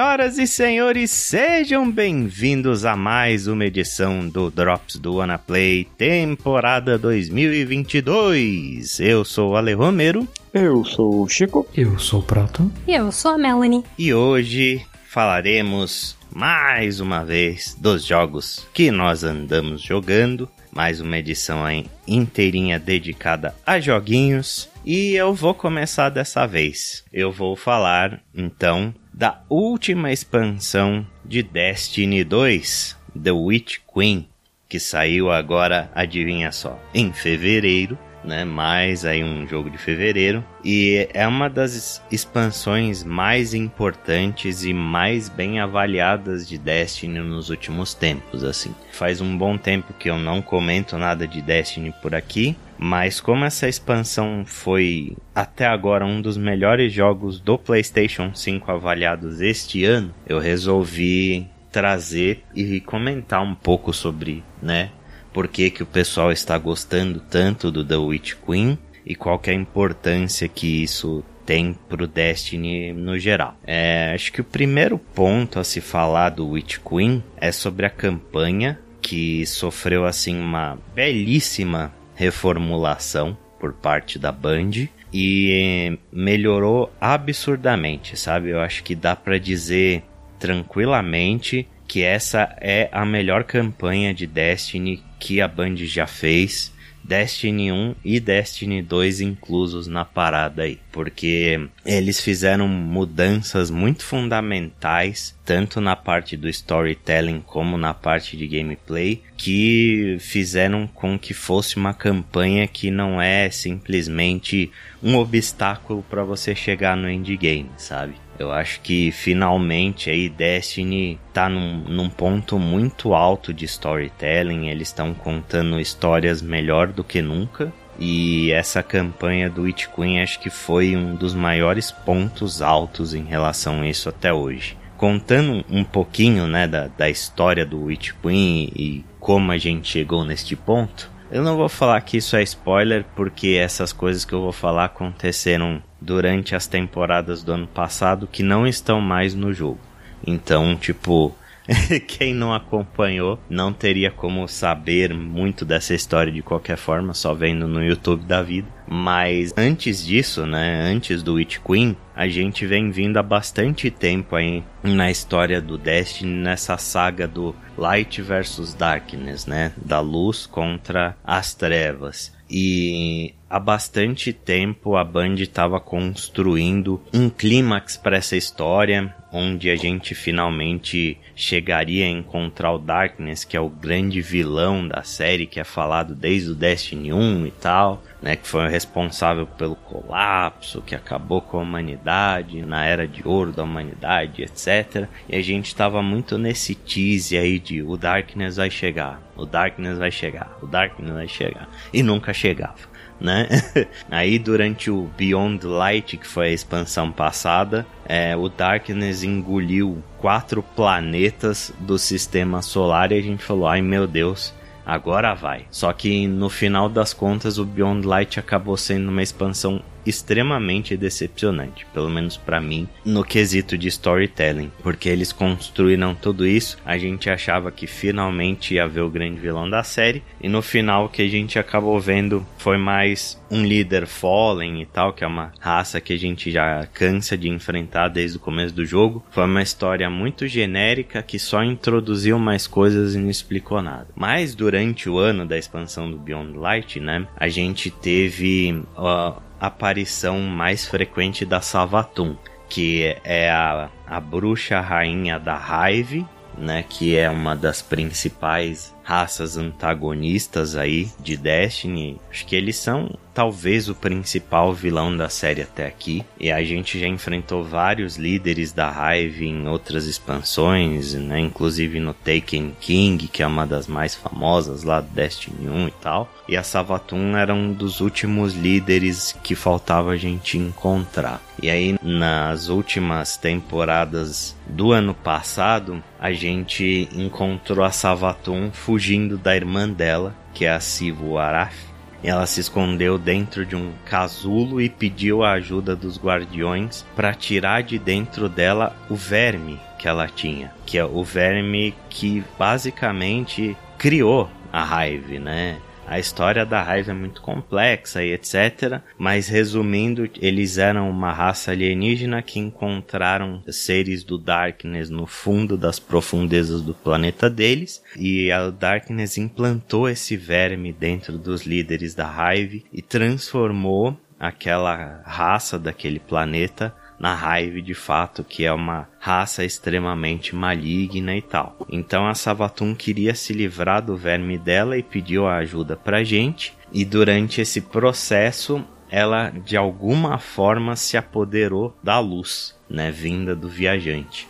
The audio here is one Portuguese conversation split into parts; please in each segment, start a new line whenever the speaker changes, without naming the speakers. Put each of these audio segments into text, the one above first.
Senhoras e senhores, sejam bem-vindos a mais uma edição do Drops do Play temporada 2022. Eu sou o Ale Romero.
Eu sou o Chico.
Eu sou o Proto.
E eu sou a Melanie.
E hoje falaremos mais uma vez dos jogos que nós andamos jogando. Mais uma edição aí inteirinha dedicada a joguinhos. E eu vou começar dessa vez. Eu vou falar então da última expansão de Destiny 2, The Witch Queen, que saiu agora, adivinha só, em fevereiro, né? Mais aí um jogo de fevereiro e é uma das expansões mais importantes e mais bem avaliadas de Destiny nos últimos tempos, assim. Faz um bom tempo que eu não comento nada de Destiny por aqui, mas como essa expansão foi até agora um dos melhores jogos do PlayStation 5 avaliados este ano, eu resolvi trazer e comentar um pouco sobre, né, por que, que o pessoal está gostando tanto do The Witch Queen e qual é a importância que isso tem pro Destiny no geral. É, acho que o primeiro ponto a se falar do Witch Queen é sobre a campanha que sofreu assim uma belíssima reformulação por parte da Band e melhorou absurdamente, sabe? Eu acho que dá para dizer tranquilamente que essa é a melhor campanha de Destiny que a Band já fez Destiny 1 e Destiny 2 inclusos na parada aí, porque eles fizeram mudanças muito fundamentais, tanto na parte do storytelling como na parte de gameplay, que fizeram com que fosse uma campanha que não é simplesmente um obstáculo para você chegar no endgame, sabe? Eu acho que finalmente aí Destiny tá num, num ponto muito alto de storytelling. Eles estão contando histórias melhor do que nunca. E essa campanha do Witch Queen acho que foi um dos maiores pontos altos em relação a isso até hoje. Contando um pouquinho né, da, da história do Witch Queen e como a gente chegou neste ponto, eu não vou falar que isso é spoiler, porque essas coisas que eu vou falar aconteceram durante as temporadas do ano passado que não estão mais no jogo. Então, tipo, quem não acompanhou não teria como saber muito dessa história de qualquer forma, só vendo no YouTube da vida. Mas antes disso, né, antes do Witch Queen, a gente vem vindo há bastante tempo aí na história do Destiny, nessa saga do Light versus Darkness, né, da luz contra as trevas. E há bastante tempo a Band estava construindo um clímax para essa história, onde a gente finalmente chegaria a encontrar o Darkness, que é o grande vilão da série, que é falado desde o Destiny 1 e tal, né, que foi o responsável pelo colapso, que acabou com a humanidade, na era de ouro da humanidade, etc. E a gente estava muito nesse tease aí de o Darkness vai chegar, o Darkness vai chegar, o Darkness vai chegar, e nunca chegava né? Aí durante o Beyond Light, que foi a expansão passada, é, o Darkness engoliu quatro planetas do sistema solar e a gente falou: ai meu Deus, agora vai. Só que no final das contas, o Beyond Light acabou sendo uma expansão extremamente decepcionante, pelo menos para mim, no quesito de storytelling, porque eles construíram tudo isso, a gente achava que finalmente ia ver o grande vilão da série, e no final o que a gente acabou vendo foi mais um líder Fallen e tal, que é uma raça que a gente já cansa de enfrentar desde o começo do jogo. Foi uma história muito genérica que só introduziu mais coisas e não explicou nada. Mas durante o ano da expansão do Beyond Light, né, a gente teve uh, aparição mais frequente da Savatum, que é a, a bruxa rainha da Hive, né, que é uma das principais raças antagonistas aí de Destiny. Acho que eles são talvez o principal vilão da série até aqui. E a gente já enfrentou vários líderes da Hive em outras expansões, né? Inclusive no Taken King, que é uma das mais famosas lá do Destiny 1 e tal. E a Savathun era um dos últimos líderes que faltava a gente encontrar. E aí, nas últimas temporadas do ano passado, a gente encontrou a Savathun fugindo da irmã dela, que é a Sivu Araf ela se escondeu dentro de um casulo e pediu a ajuda dos guardiões para tirar de dentro dela o verme que ela tinha, que é o verme que basicamente criou a Hive, né? A história da raiva é muito complexa e etc. Mas resumindo, eles eram uma raça alienígena que encontraram seres do Darkness no fundo das profundezas do planeta deles. E a Darkness implantou esse verme dentro dos líderes da Hive e transformou aquela raça daquele planeta na Hive de fato, que é uma raça extremamente maligna e tal. Então a Savatun queria se livrar do verme dela e pediu a ajuda pra gente. E durante esse processo, ela de alguma forma se apoderou da luz, né, vinda do viajante.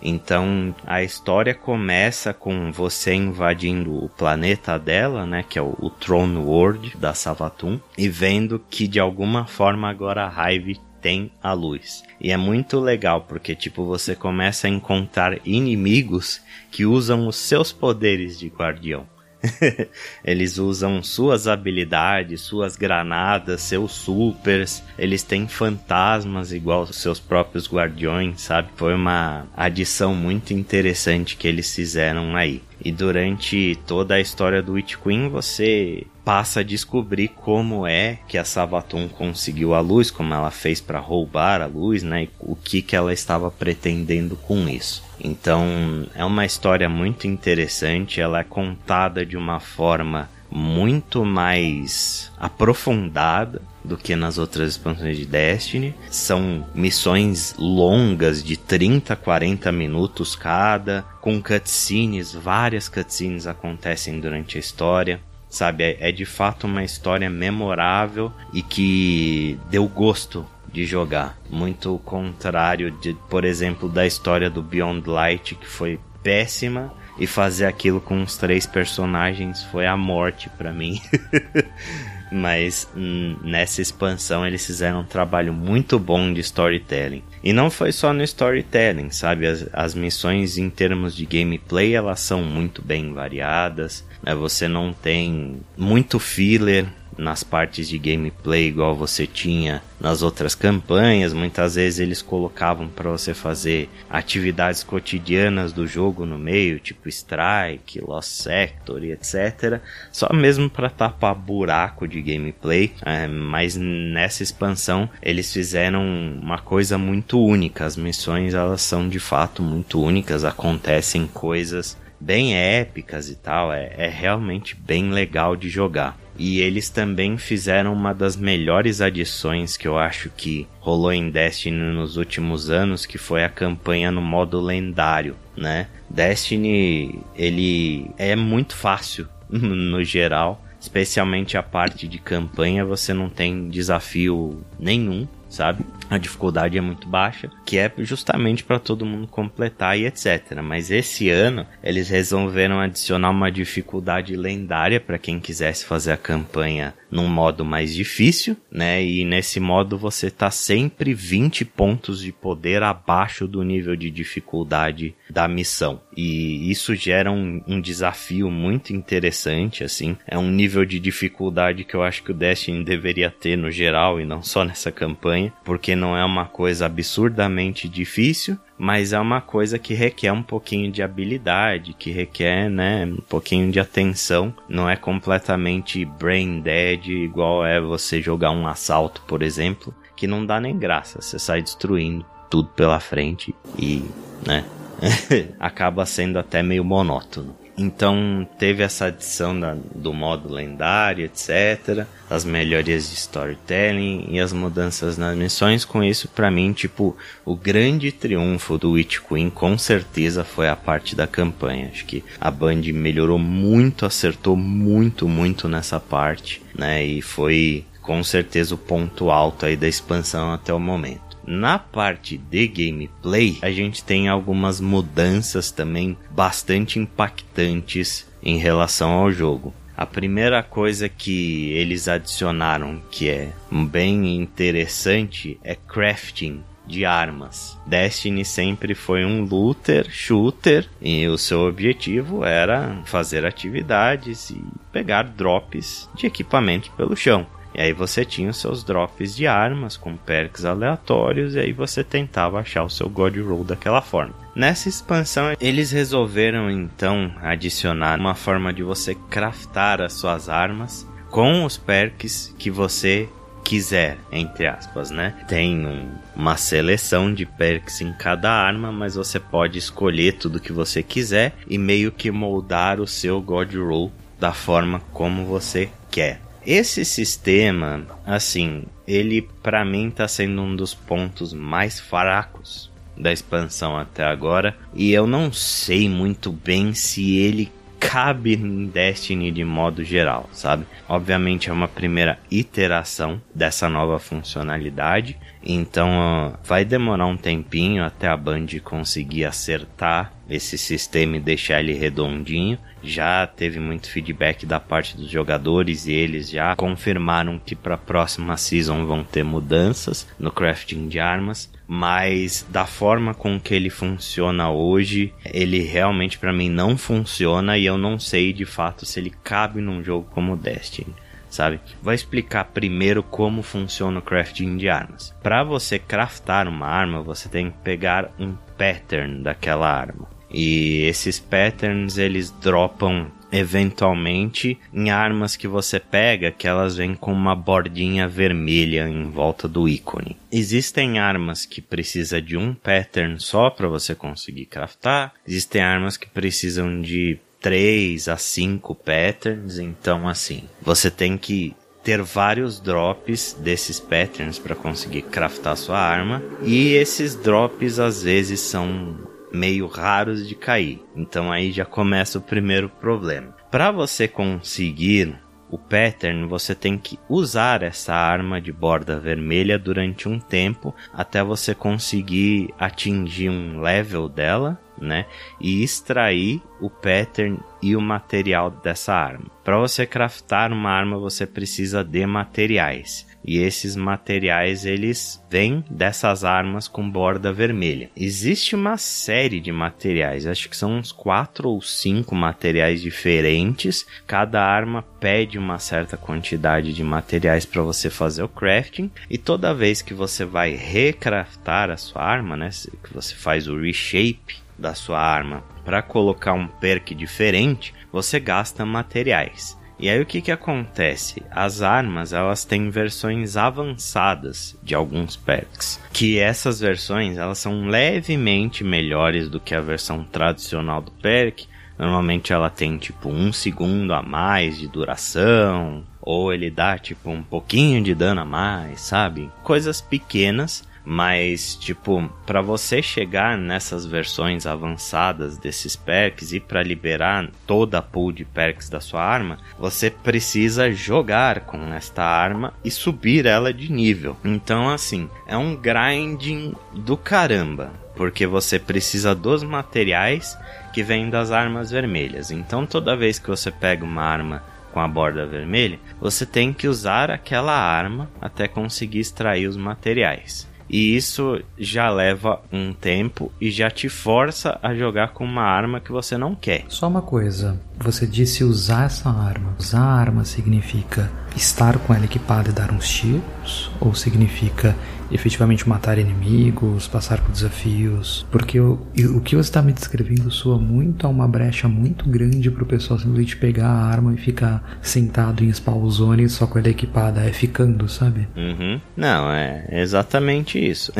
Então a história começa com você invadindo o planeta dela, né, que é o, o Throne World da Savatun, e vendo que de alguma forma agora a Hive tem a luz. E é muito legal porque tipo você começa a encontrar inimigos que usam os seus poderes de guardião. eles usam suas habilidades, suas granadas, seus supers. Eles têm fantasmas igual os seus próprios guardiões, sabe? Foi uma adição muito interessante que eles fizeram aí. E durante toda a história do Witch Queen, você passa a descobrir como é que a Sabaton conseguiu a luz, como ela fez para roubar a luz, né? E o que que ela estava pretendendo com isso. Então, é uma história muito interessante, ela é contada de uma forma muito mais aprofundada do que nas outras expansões de Destiny. São missões longas de 30 a 40 minutos cada, com cutscenes, várias cutscenes acontecem durante a história. Sabe, é, é de fato uma história memorável e que deu gosto de jogar. Muito contrário de, por exemplo, da história do Beyond Light, que foi péssima e fazer aquilo com os três personagens foi a morte para mim. Mas hum, nessa expansão eles fizeram um trabalho muito bom de storytelling. E não foi só no storytelling, sabe? As, as missões em termos de gameplay elas são muito bem variadas. Né? Você não tem muito filler, nas partes de gameplay igual você tinha nas outras campanhas. Muitas vezes eles colocavam para você fazer atividades cotidianas do jogo no meio, tipo Strike, Lost Sector e etc. Só mesmo para tapar buraco de gameplay. É, mas nessa expansão eles fizeram uma coisa muito única. As missões elas são de fato muito únicas. Acontecem coisas bem épicas e tal. É, é realmente bem legal de jogar. E eles também fizeram uma das melhores adições que eu acho que rolou em Destiny nos últimos anos, que foi a campanha no modo lendário, né? Destiny, ele é muito fácil no geral, especialmente a parte de campanha, você não tem desafio nenhum, sabe? A dificuldade é muito baixa, que é justamente para todo mundo completar e etc. Mas esse ano eles resolveram adicionar uma dificuldade lendária para quem quisesse fazer a campanha num modo mais difícil, né? E nesse modo você tá sempre 20 pontos de poder abaixo do nível de dificuldade da missão. E isso gera um, um desafio muito interessante, assim. É um nível de dificuldade que eu acho que o Destiny deveria ter no geral e não só nessa campanha, porque não é uma coisa absurdamente difícil, mas é uma coisa que requer um pouquinho de habilidade, que requer, né, um pouquinho de atenção. Não é completamente brain dead igual é você jogar um assalto, por exemplo, que não dá nem graça. Você sai destruindo tudo pela frente e, né, acaba sendo até meio monótono. Então teve essa adição da, do modo lendário, etc. As melhorias de storytelling e as mudanças nas missões. Com isso, para mim, tipo, o grande triunfo do Witch Queen com certeza foi a parte da campanha. Acho que a Band melhorou muito, acertou muito, muito nessa parte, né? E foi com certeza o ponto alto aí da expansão até o momento. Na parte de gameplay, a gente tem algumas mudanças também bastante impactantes em relação ao jogo. A primeira coisa que eles adicionaram que é bem interessante é crafting de armas. Destiny sempre foi um looter, shooter, e o seu objetivo era fazer atividades e pegar drops de equipamento pelo chão. E aí você tinha os seus drops de armas com perks aleatórios e aí você tentava achar o seu God Roll daquela forma. Nessa expansão, eles resolveram então adicionar uma forma de você craftar as suas armas com os perks que você quiser, entre aspas, né? Tem um, uma seleção de perks em cada arma, mas você pode escolher tudo que você quiser e meio que moldar o seu God Roll da forma como você quer. Esse sistema, assim, ele para mim tá sendo um dos pontos mais fracos da expansão até agora, e eu não sei muito bem se ele cabe em Destiny de modo geral, sabe? Obviamente é uma primeira iteração dessa nova funcionalidade, então uh, vai demorar um tempinho até a Band conseguir acertar esse sistema e deixar ele redondinho. Já teve muito feedback da parte dos jogadores e eles já confirmaram que para a próxima season vão ter mudanças no crafting de armas, mas da forma com que ele funciona hoje, ele realmente para mim não funciona e eu não sei de fato se ele cabe num jogo como Destiny sabe? Vou explicar primeiro como funciona o crafting de armas. Para você craftar uma arma, você tem que pegar um pattern daquela arma. E esses patterns eles dropam eventualmente em armas que você pega que elas vêm com uma bordinha vermelha em volta do ícone. Existem armas que precisa de um pattern só para você conseguir craftar. Existem armas que precisam de 3 a 5 patterns, então assim, você tem que ter vários drops desses patterns para conseguir craftar sua arma, e esses drops às vezes são meio raros de cair. Então aí já começa o primeiro problema. Para você conseguir o pattern, você tem que usar essa arma de borda vermelha durante um tempo até você conseguir atingir um level dela, né? E extrair o pattern e o material dessa arma. Para você craftar uma arma, você precisa de materiais. E esses materiais eles vêm dessas armas com borda vermelha. Existe uma série de materiais, acho que são uns quatro ou cinco materiais diferentes. Cada arma pede uma certa quantidade de materiais para você fazer o crafting. E toda vez que você vai recraftar a sua arma, né, que você faz o reshape da sua arma para colocar um perk diferente, você gasta materiais. E aí o que que acontece? As armas, elas têm versões avançadas de alguns perks, que essas versões, elas são levemente melhores do que a versão tradicional do perk. Normalmente ela tem tipo um segundo a mais de duração, ou ele dá tipo um pouquinho de dano a mais, sabe? Coisas pequenas mas, tipo, para você chegar nessas versões avançadas desses perks e para liberar toda a pool de perks da sua arma, você precisa jogar com esta arma e subir ela de nível. Então, assim, é um grinding do caramba, porque você precisa dos materiais que vêm das armas vermelhas. Então, toda vez que você pega uma arma com a borda vermelha, você tem que usar aquela arma até conseguir extrair os materiais. E isso já leva um tempo e já te força a jogar com uma arma que você não quer.
Só uma coisa, você disse usar essa arma. Usar a arma significa estar com ela equipada e dar uns tiros? Ou significa efetivamente matar inimigos, passar por desafios. Porque o, o que você está me descrevendo soa muito a uma brecha muito grande para o pessoal simplesmente pegar a arma e ficar sentado em spawn zone só com ela equipada, é ficando, sabe?
Uhum. Não, é exatamente isso.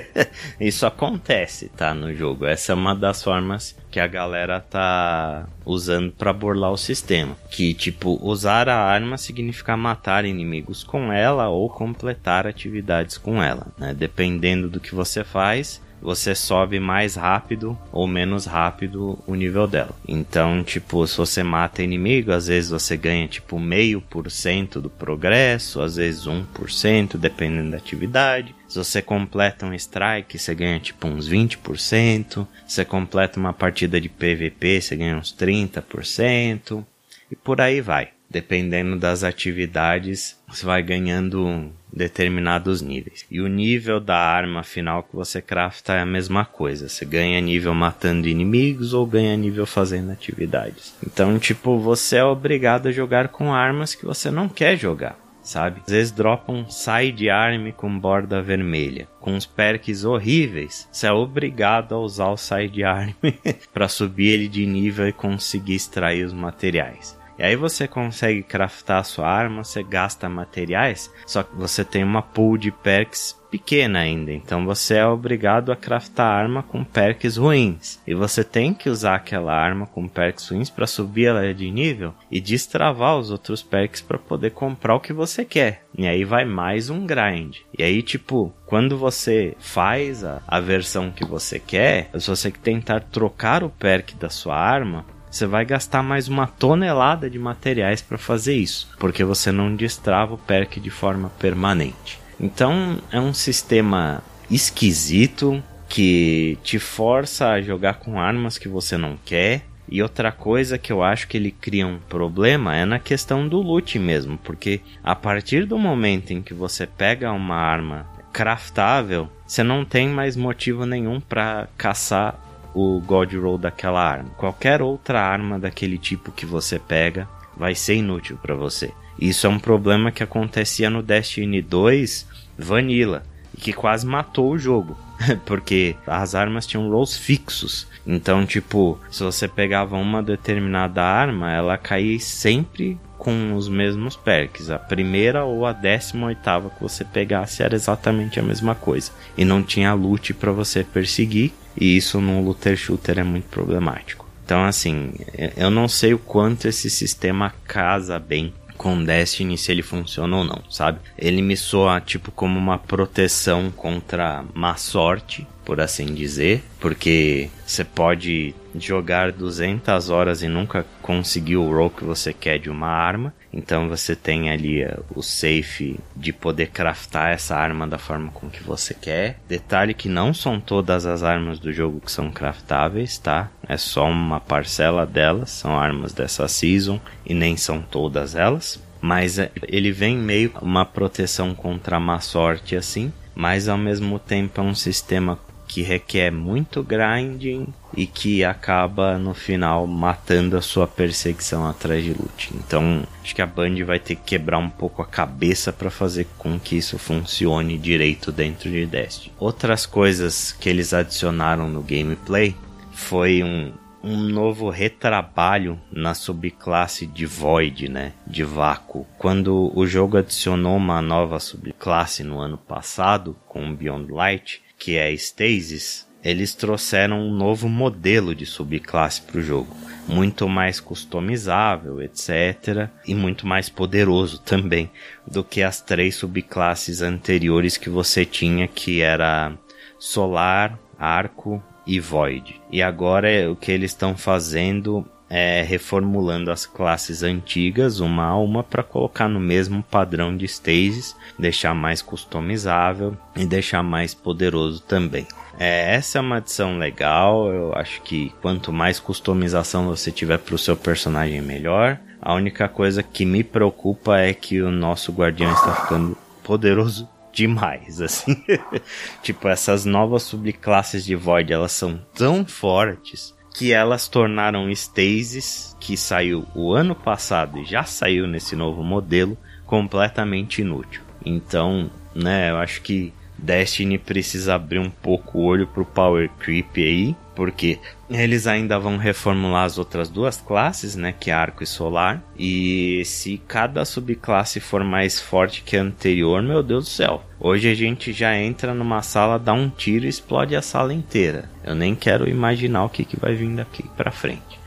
isso acontece, tá, no jogo. Essa é uma das formas que a galera tá usando para burlar o sistema. Que, tipo, usar a arma significa matar inimigos com ela ou completar atividades com ela, né? Dependendo do que você faz, você sobe mais rápido ou menos rápido o nível dela. Então, tipo, se você mata inimigo, às vezes você ganha tipo meio por cento do progresso, às vezes 1%, dependendo da atividade. Se você completa um strike, você ganha tipo uns 20%. Se você completa uma partida de PVP, você ganha uns 30%. E por aí vai. Dependendo das atividades, você vai ganhando determinados níveis. E o nível da arma final que você crafta é a mesma coisa. Você ganha nível matando inimigos ou ganha nível fazendo atividades. Então, tipo, você é obrigado a jogar com armas que você não quer jogar sabe? Às vezes dropam sidearm com borda vermelha, com uns perks horríveis. Você é obrigado a usar o sidearm para subir ele de nível e conseguir extrair os materiais. E aí você consegue craftar a sua arma, você gasta materiais, só que você tem uma pool de perks pequena ainda, então você é obrigado a craftar arma com perks ruins. E você tem que usar aquela arma com perks ruins para subir ela de nível e destravar os outros perks para poder comprar o que você quer. E aí vai mais um grind. E aí, tipo, quando você faz a, a versão que você quer, se você tentar trocar o perk da sua arma, você vai gastar mais uma tonelada de materiais para fazer isso, porque você não destrava o perk de forma permanente. Então é um sistema esquisito que te força a jogar com armas que você não quer. E outra coisa que eu acho que ele cria um problema é na questão do loot mesmo, porque a partir do momento em que você pega uma arma craftável, você não tem mais motivo nenhum para caçar o God Roll daquela arma. Qualquer outra arma daquele tipo que você pega vai ser inútil para você. Isso é um problema que acontecia no Destiny 2 Vanilla e que quase matou o jogo, porque as armas tinham rolls fixos. Então, tipo, se você pegava uma determinada arma, ela caía sempre com os mesmos perks. A primeira ou a décima oitava que você pegasse era exatamente a mesma coisa. E não tinha loot para você perseguir. E isso no looter shooter é muito problemático. Então, assim, eu não sei o quanto esse sistema casa bem com Destiny se ele funciona ou não, sabe? Ele me soa tipo como uma proteção contra má sorte, por assim dizer, porque você pode jogar 200 horas e nunca conseguir o roll que você quer de uma arma, então você tem ali eh, o safe de poder craftar essa arma da forma com que você quer. Detalhe que não são todas as armas do jogo que são craftáveis, tá? É só uma parcela delas, são armas dessa season e nem são todas elas. Mas eh, ele vem meio uma proteção contra má sorte assim, mas ao mesmo tempo é um sistema que requer muito grinding e que acaba no final matando a sua perseguição atrás de loot. Então, acho que a Band vai ter que quebrar um pouco a cabeça para fazer com que isso funcione direito dentro de Destiny. Outras coisas que eles adicionaram no gameplay foi um, um novo retrabalho na subclasse de Void, né? De vácuo. Quando o jogo adicionou uma nova subclasse no ano passado com Beyond Light, que é Stasis, eles trouxeram um novo modelo de subclasse para o jogo, muito mais customizável, etc, e muito mais poderoso também do que as três subclasses anteriores que você tinha, que era Solar, Arco e Void. E agora o que eles estão fazendo é, reformulando as classes antigas uma a uma para colocar no mesmo padrão de stages, deixar mais customizável e deixar mais poderoso também. É, essa é uma adição legal, eu acho que quanto mais customização você tiver para o seu personagem, melhor. A única coisa que me preocupa é que o nosso guardião está ficando poderoso demais, assim. tipo, essas novas subclasses de Void, elas são tão fortes que elas tornaram Stasis, que saiu o ano passado e já saiu nesse novo modelo, completamente inútil. Então, né, eu acho que Destiny precisa abrir um pouco o olho pro Power Creep aí, porque eles ainda vão reformular as outras duas classes, né, que é Arco e Solar, e se cada subclasse for mais forte que a anterior, meu Deus do céu. Hoje a gente já entra numa sala, dá um tiro e explode a sala inteira. Eu nem quero imaginar o que, que vai vir daqui pra frente.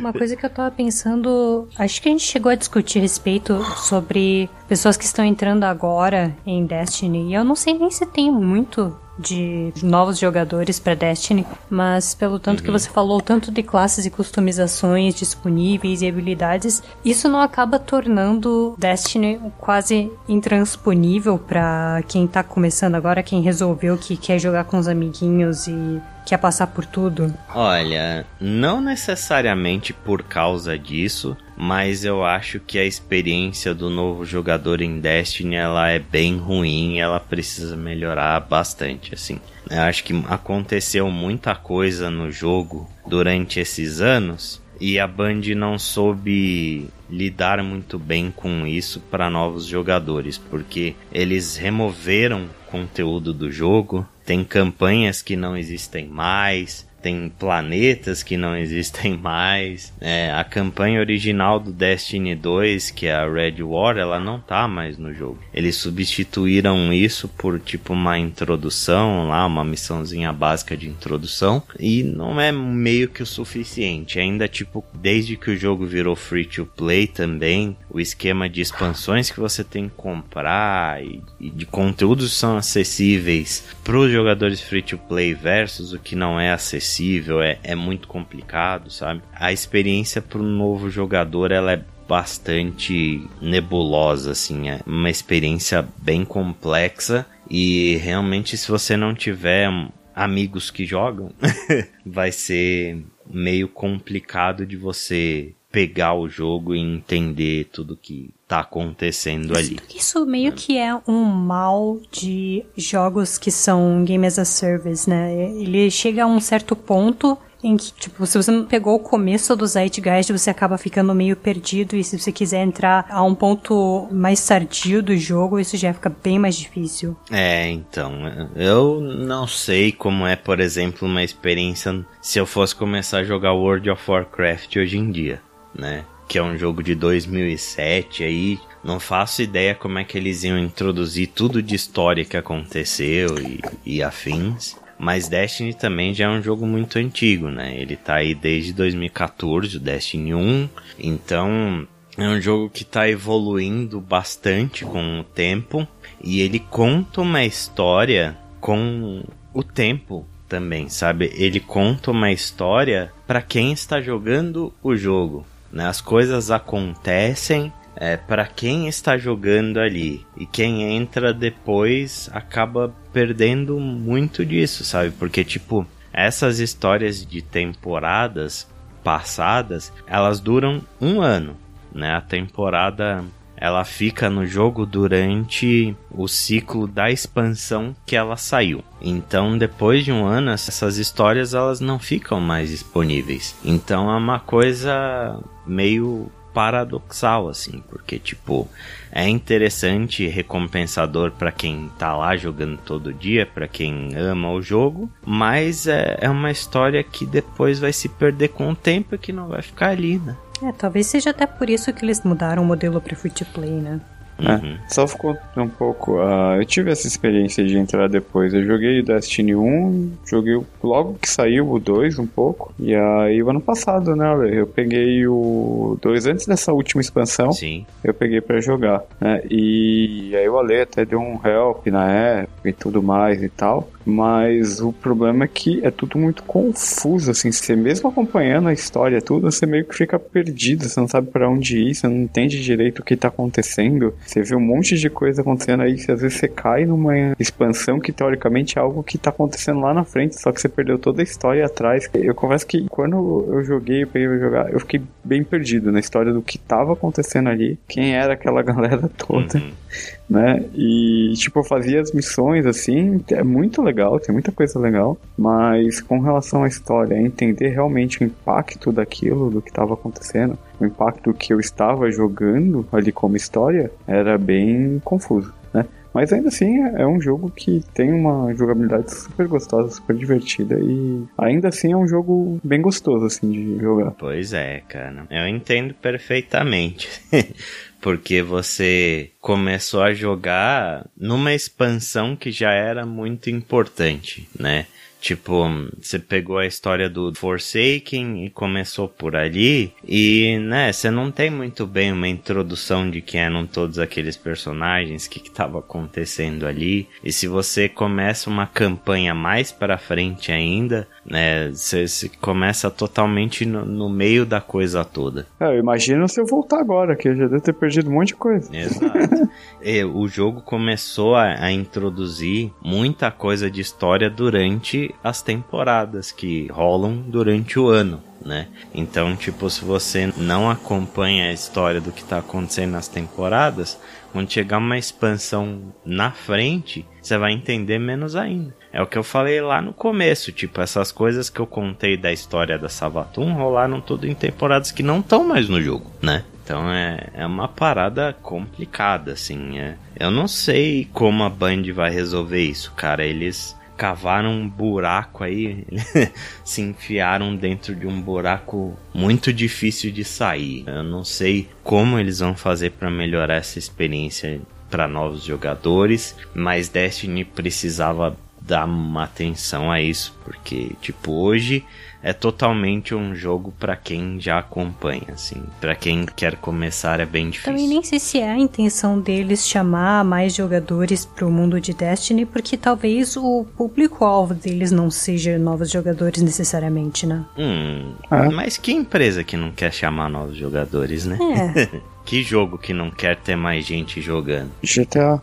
Uma coisa que eu tava pensando, acho que a gente chegou a discutir a respeito sobre pessoas que estão entrando agora em Destiny. E eu não sei nem se tem muito de novos jogadores para Destiny, mas pelo tanto uhum. que você falou, tanto de classes e customizações disponíveis e habilidades, isso não acaba tornando Destiny quase intransponível para quem tá começando agora, quem resolveu que quer jogar com os amiguinhos e quer passar por tudo?
Olha, não necessariamente por causa disso, mas eu acho que a experiência do novo jogador em Destiny ela é bem ruim, ela precisa melhorar bastante, assim. Eu acho que aconteceu muita coisa no jogo durante esses anos e a Band não soube lidar muito bem com isso para novos jogadores, porque eles removeram conteúdo do jogo, tem campanhas que não existem mais, tem planetas que não existem mais. É, a campanha original do Destiny 2, que é a Red War, ela não tá mais no jogo. Eles substituíram isso por tipo uma introdução lá, uma missãozinha básica de introdução, e não é meio que o suficiente. Ainda tipo, desde que o jogo virou free to play também, o esquema de expansões que você tem que comprar e, e de conteúdos são acessíveis para os jogadores free to play versus o que não é acessível acessível, é, é muito complicado, sabe? A experiência para um novo jogador ela é bastante nebulosa, assim, é uma experiência bem complexa e realmente se você não tiver amigos que jogam, vai ser meio complicado de você pegar o jogo e entender tudo que tá acontecendo ali.
Isso meio que é um mal de jogos que são game as a service, né? Ele chega a um certo ponto em que, tipo, se você não pegou o começo do Zeitgeist, você acaba ficando meio perdido, e se você quiser entrar a um ponto mais tardio do jogo, isso já fica bem mais difícil.
É, então, eu não sei como é, por exemplo, uma experiência se eu fosse começar a jogar World of Warcraft hoje em dia né? Que é um jogo de 2007 aí. Não faço ideia como é que eles iam introduzir tudo de história que aconteceu e, e afins. Mas Destiny também já é um jogo muito antigo, né? Ele tá aí desde 2014, o Destiny 1. Então, é um jogo que está evoluindo bastante com o tempo e ele conta uma história com o tempo também, sabe? Ele conta uma história para quem está jogando o jogo. Né? As coisas acontecem é, para quem está jogando ali. E quem entra depois acaba perdendo muito disso, sabe? Porque, tipo, essas histórias de temporadas passadas, elas duram um ano, né? A temporada ela fica no jogo durante o ciclo da expansão que ela saiu. Então, depois de um ano, essas histórias elas não ficam mais disponíveis. Então, é uma coisa meio paradoxal assim, porque tipo, é interessante e recompensador para quem tá lá jogando todo dia, para quem ama o jogo, mas é, é uma história que depois vai se perder com o tempo e que não vai ficar ali, né?
É, talvez seja até por isso que eles mudaram o modelo para free to play, né?
É, uhum. Só ficou um pouco. Uh, eu tive essa experiência de entrar depois. Eu joguei o Destiny 1, joguei logo que saiu o 2 um pouco. E aí, o ano passado, né, eu peguei o 2 antes dessa última expansão.
Sim.
Eu peguei para jogar. Né, e aí o Ale até deu um help na época e tudo mais e tal. Mas o problema é que é tudo muito confuso, assim. Você mesmo acompanhando a história, tudo, você meio que fica perdido. Você não sabe para onde ir, você não entende direito o que tá acontecendo. Você vê um monte de coisa acontecendo aí, às vezes você cai numa expansão que teoricamente é algo que tá acontecendo lá na frente, só que você perdeu toda a história atrás. Eu confesso que quando eu joguei, eu peguei pra jogar, eu fiquei bem perdido na história do que tava acontecendo ali, quem era aquela galera toda. Uhum né? E, tipo, eu fazia as missões assim, é muito legal, tem muita coisa legal, mas com relação à história, entender realmente o impacto daquilo, do que estava acontecendo, o impacto que eu estava jogando ali como história, era bem confuso, né? Mas ainda assim é, um jogo que tem uma jogabilidade super gostosa, super divertida e ainda assim é um jogo bem gostoso assim de jogar.
Pois é, cara. Eu entendo perfeitamente. porque você começou a jogar numa expansão que já era muito importante, né? Tipo, você pegou a história do Forsaken e começou por ali, e, né, você não tem muito bem uma introdução de quem eram todos aqueles personagens, o que estava acontecendo ali. E se você começa uma campanha mais para frente ainda, né, você, começa totalmente no, no, meio da coisa toda.
É, eu imagino se eu voltar agora, que eu já devo ter perdido um monte de coisa.
Exato. e, o jogo começou a, a introduzir muita coisa de história durante as temporadas que rolam durante o ano né? Então, tipo, se você não acompanha a história do que tá acontecendo nas temporadas, quando chegar uma expansão na frente, você vai entender menos ainda. É o que eu falei lá no começo, tipo, essas coisas que eu contei da história da Sabatum rolaram tudo em temporadas que não estão mais no jogo, né? Então é, é uma parada complicada, assim. É. Eu não sei como a Band vai resolver isso, cara. Eles cavaram um buraco aí, se enfiaram dentro de um buraco muito difícil de sair. Eu não sei como eles vão fazer para melhorar essa experiência para novos jogadores, mas Destiny precisava dar uma atenção a isso, porque tipo hoje é totalmente um jogo para quem já acompanha, assim. Para quem quer começar é bem difícil.
Também nem sei se é a intenção deles chamar mais jogadores pro mundo de Destiny, porque talvez o público-alvo deles não seja novos jogadores necessariamente, né?
Hum, é. mas que empresa que não quer chamar novos jogadores, né? É. que jogo que não quer ter mais gente jogando?
GTA.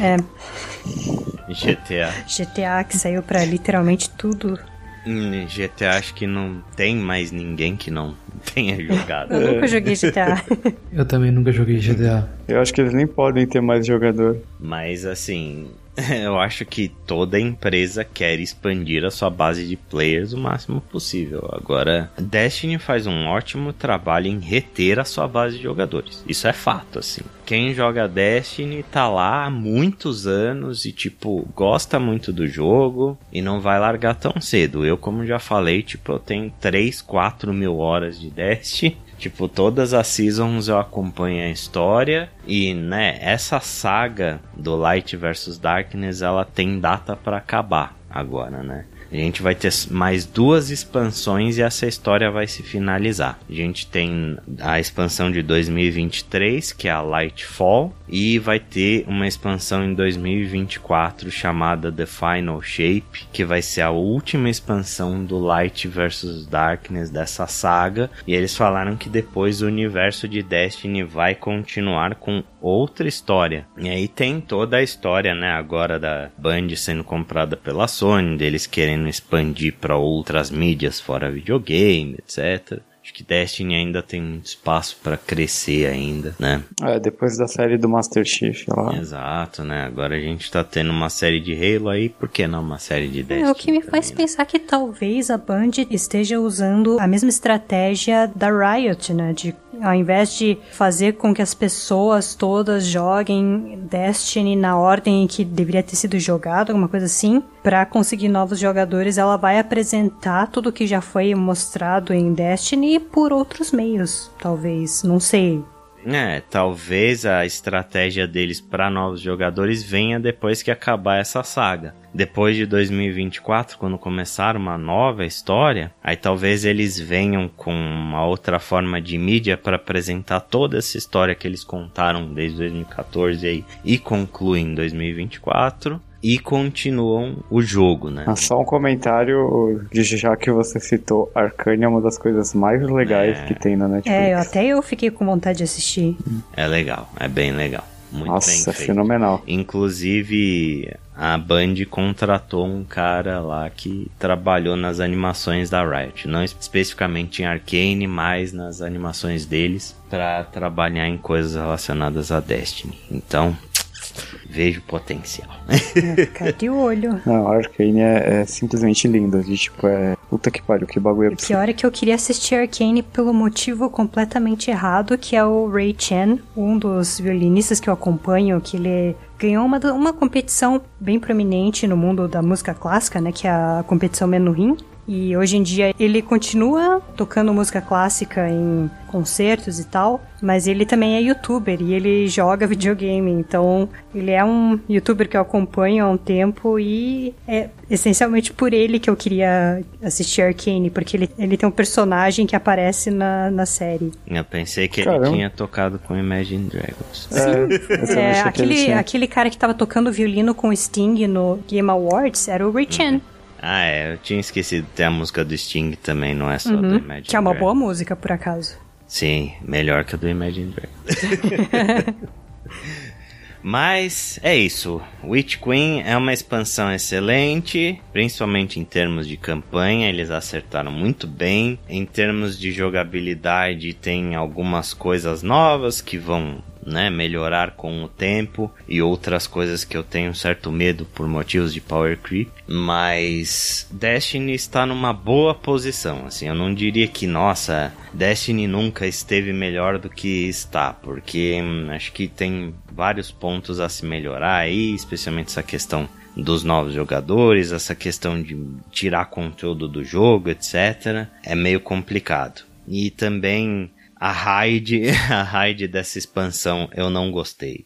É.
GTA.
GTA que saiu para literalmente tudo.
Em GTA acho que não tem mais ninguém que não tenha jogado.
Eu nunca joguei GTA.
Eu também nunca joguei GTA.
Eu acho que eles nem podem ter mais jogador.
Mas assim, eu acho que toda empresa quer expandir a sua base de players o máximo possível. Agora, Destiny faz um ótimo trabalho em reter a sua base de jogadores. Isso é fato, assim. Quem joga Destiny tá lá há muitos anos e, tipo, gosta muito do jogo e não vai largar tão cedo. Eu, como já falei, tipo, eu tenho 3, 4 mil horas de Destiny. Tipo, todas as seasons eu acompanho a história e, né, essa saga do Light versus Darkness, ela tem data para acabar agora, né? A gente vai ter mais duas expansões e essa história vai se finalizar. A gente tem a expansão de 2023, que é a Lightfall, e vai ter uma expansão em 2024 chamada The Final Shape, que vai ser a última expansão do Light versus Darkness dessa saga. E eles falaram que depois o universo de Destiny vai continuar com outra história. E aí tem toda a história, né, agora da Band sendo comprada pela Sony, deles querendo expandir para outras mídias fora videogame, etc. Acho que Destiny ainda tem muito espaço para crescer ainda, né?
É, depois da série do Master Chief lá.
Exato, né? Agora a gente tá tendo uma série de Halo aí, por que não uma série de Destiny?
É o que me faz né? pensar que talvez a Band esteja usando a mesma estratégia da Riot, né? De ao invés de fazer com que as pessoas todas joguem Destiny na ordem que deveria ter sido jogado, alguma coisa assim, para conseguir novos jogadores, ela vai apresentar tudo que já foi mostrado em Destiny por outros meios, talvez, não sei.
É, talvez a estratégia deles para novos jogadores venha depois que acabar essa saga. Depois de 2024, quando começar uma nova história, aí talvez eles venham com uma outra forma de mídia para apresentar toda essa história que eles contaram desde 2014 aí, e concluem em 2024 e continuam o jogo, né?
Ah, só um comentário, já que você citou, Arcane é uma das coisas mais legais é... que tem na Netflix.
É, até eu fiquei com vontade de assistir.
É legal, é bem legal. Muito
Nossa,
bem feito.
fenomenal.
Inclusive, a Band contratou um cara lá que trabalhou nas animações da Riot. Não especificamente em Arcane, mas nas animações deles, para trabalhar em coisas relacionadas a Destiny. Então, vejo potencial.
Ficar de olho.
Não, Arcane é, é simplesmente lindo. De, tipo, é. Puta que pariu, que bagulho.
O pior é que eu queria assistir Arcane pelo motivo completamente errado, que é o Ray Chen, um dos violinistas que eu acompanho, que ele ganhou uma, uma competição bem prominente no mundo da música clássica, né? Que é a competição Menuhin. E hoje em dia ele continua tocando música clássica em concertos e tal, mas ele também é youtuber e ele joga videogame. Então ele é um youtuber que eu acompanho há um tempo e é essencialmente por ele que eu queria assistir Arcane, porque ele, ele tem um personagem que aparece na, na série.
Eu pensei que Caramba. ele tinha tocado com Imagine Dragons.
Sim, é, é aquele, aquele cara que tava tocando violino com Sting no Game Awards era o Ray. Uhum.
Ah, é. Eu tinha esquecido. Tem a música do Sting também, não é só uhum, do Imagine
Que é uma boa música, por acaso.
Sim, melhor que a do Imagine Dragons. Mas é isso. Witch Queen é uma expansão excelente, principalmente em termos de campanha, eles acertaram muito bem. Em termos de jogabilidade, tem algumas coisas novas que vão né, melhorar com o tempo e outras coisas que eu tenho certo medo por motivos de power creep, mas Destiny está numa boa posição, assim, eu não diria que nossa, Destiny nunca esteve melhor do que está, porque hum, acho que tem vários pontos a se melhorar aí, especialmente essa questão dos novos jogadores, essa questão de tirar conteúdo do jogo, etc. É meio complicado. E também a raid, a raid dessa expansão eu não gostei.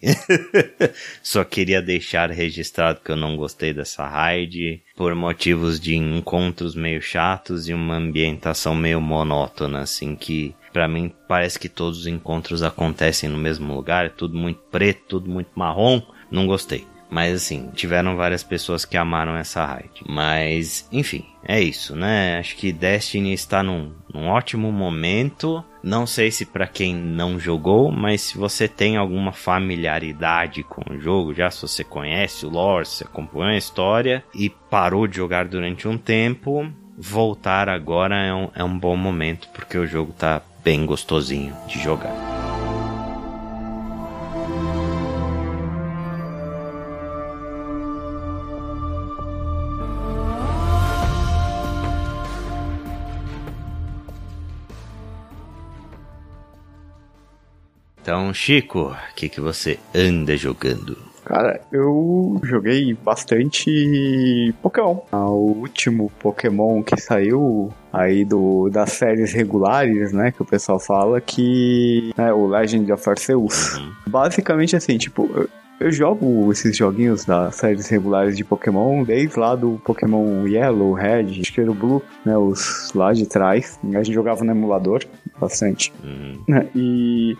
Só queria deixar registrado que eu não gostei dessa raid por motivos de encontros meio chatos e uma ambientação meio monótona, assim que para mim parece que todos os encontros acontecem no mesmo lugar, é tudo muito preto, tudo muito marrom, não gostei. Mas assim, tiveram várias pessoas que amaram essa raid. Mas, enfim, é isso, né? Acho que Destiny está num, num ótimo momento. Não sei se para quem não jogou, mas se você tem alguma familiaridade com o jogo, já se você conhece o lore, se acompanha a história e parou de jogar durante um tempo, voltar agora é um, é um bom momento porque o jogo tá bem gostosinho de jogar. Então, Chico, o que, que você anda jogando?
Cara, eu joguei bastante Pokémon. Ah, o último Pokémon que saiu aí do, das séries regulares, né, que o pessoal fala, que é o Legend of Arceus. Uhum. Basicamente assim, tipo, eu, eu jogo esses joguinhos das séries regulares de Pokémon desde lá do Pokémon Yellow, Red, acho que era o Blue, né, os lá de trás. A gente jogava no emulador bastante. Uhum. E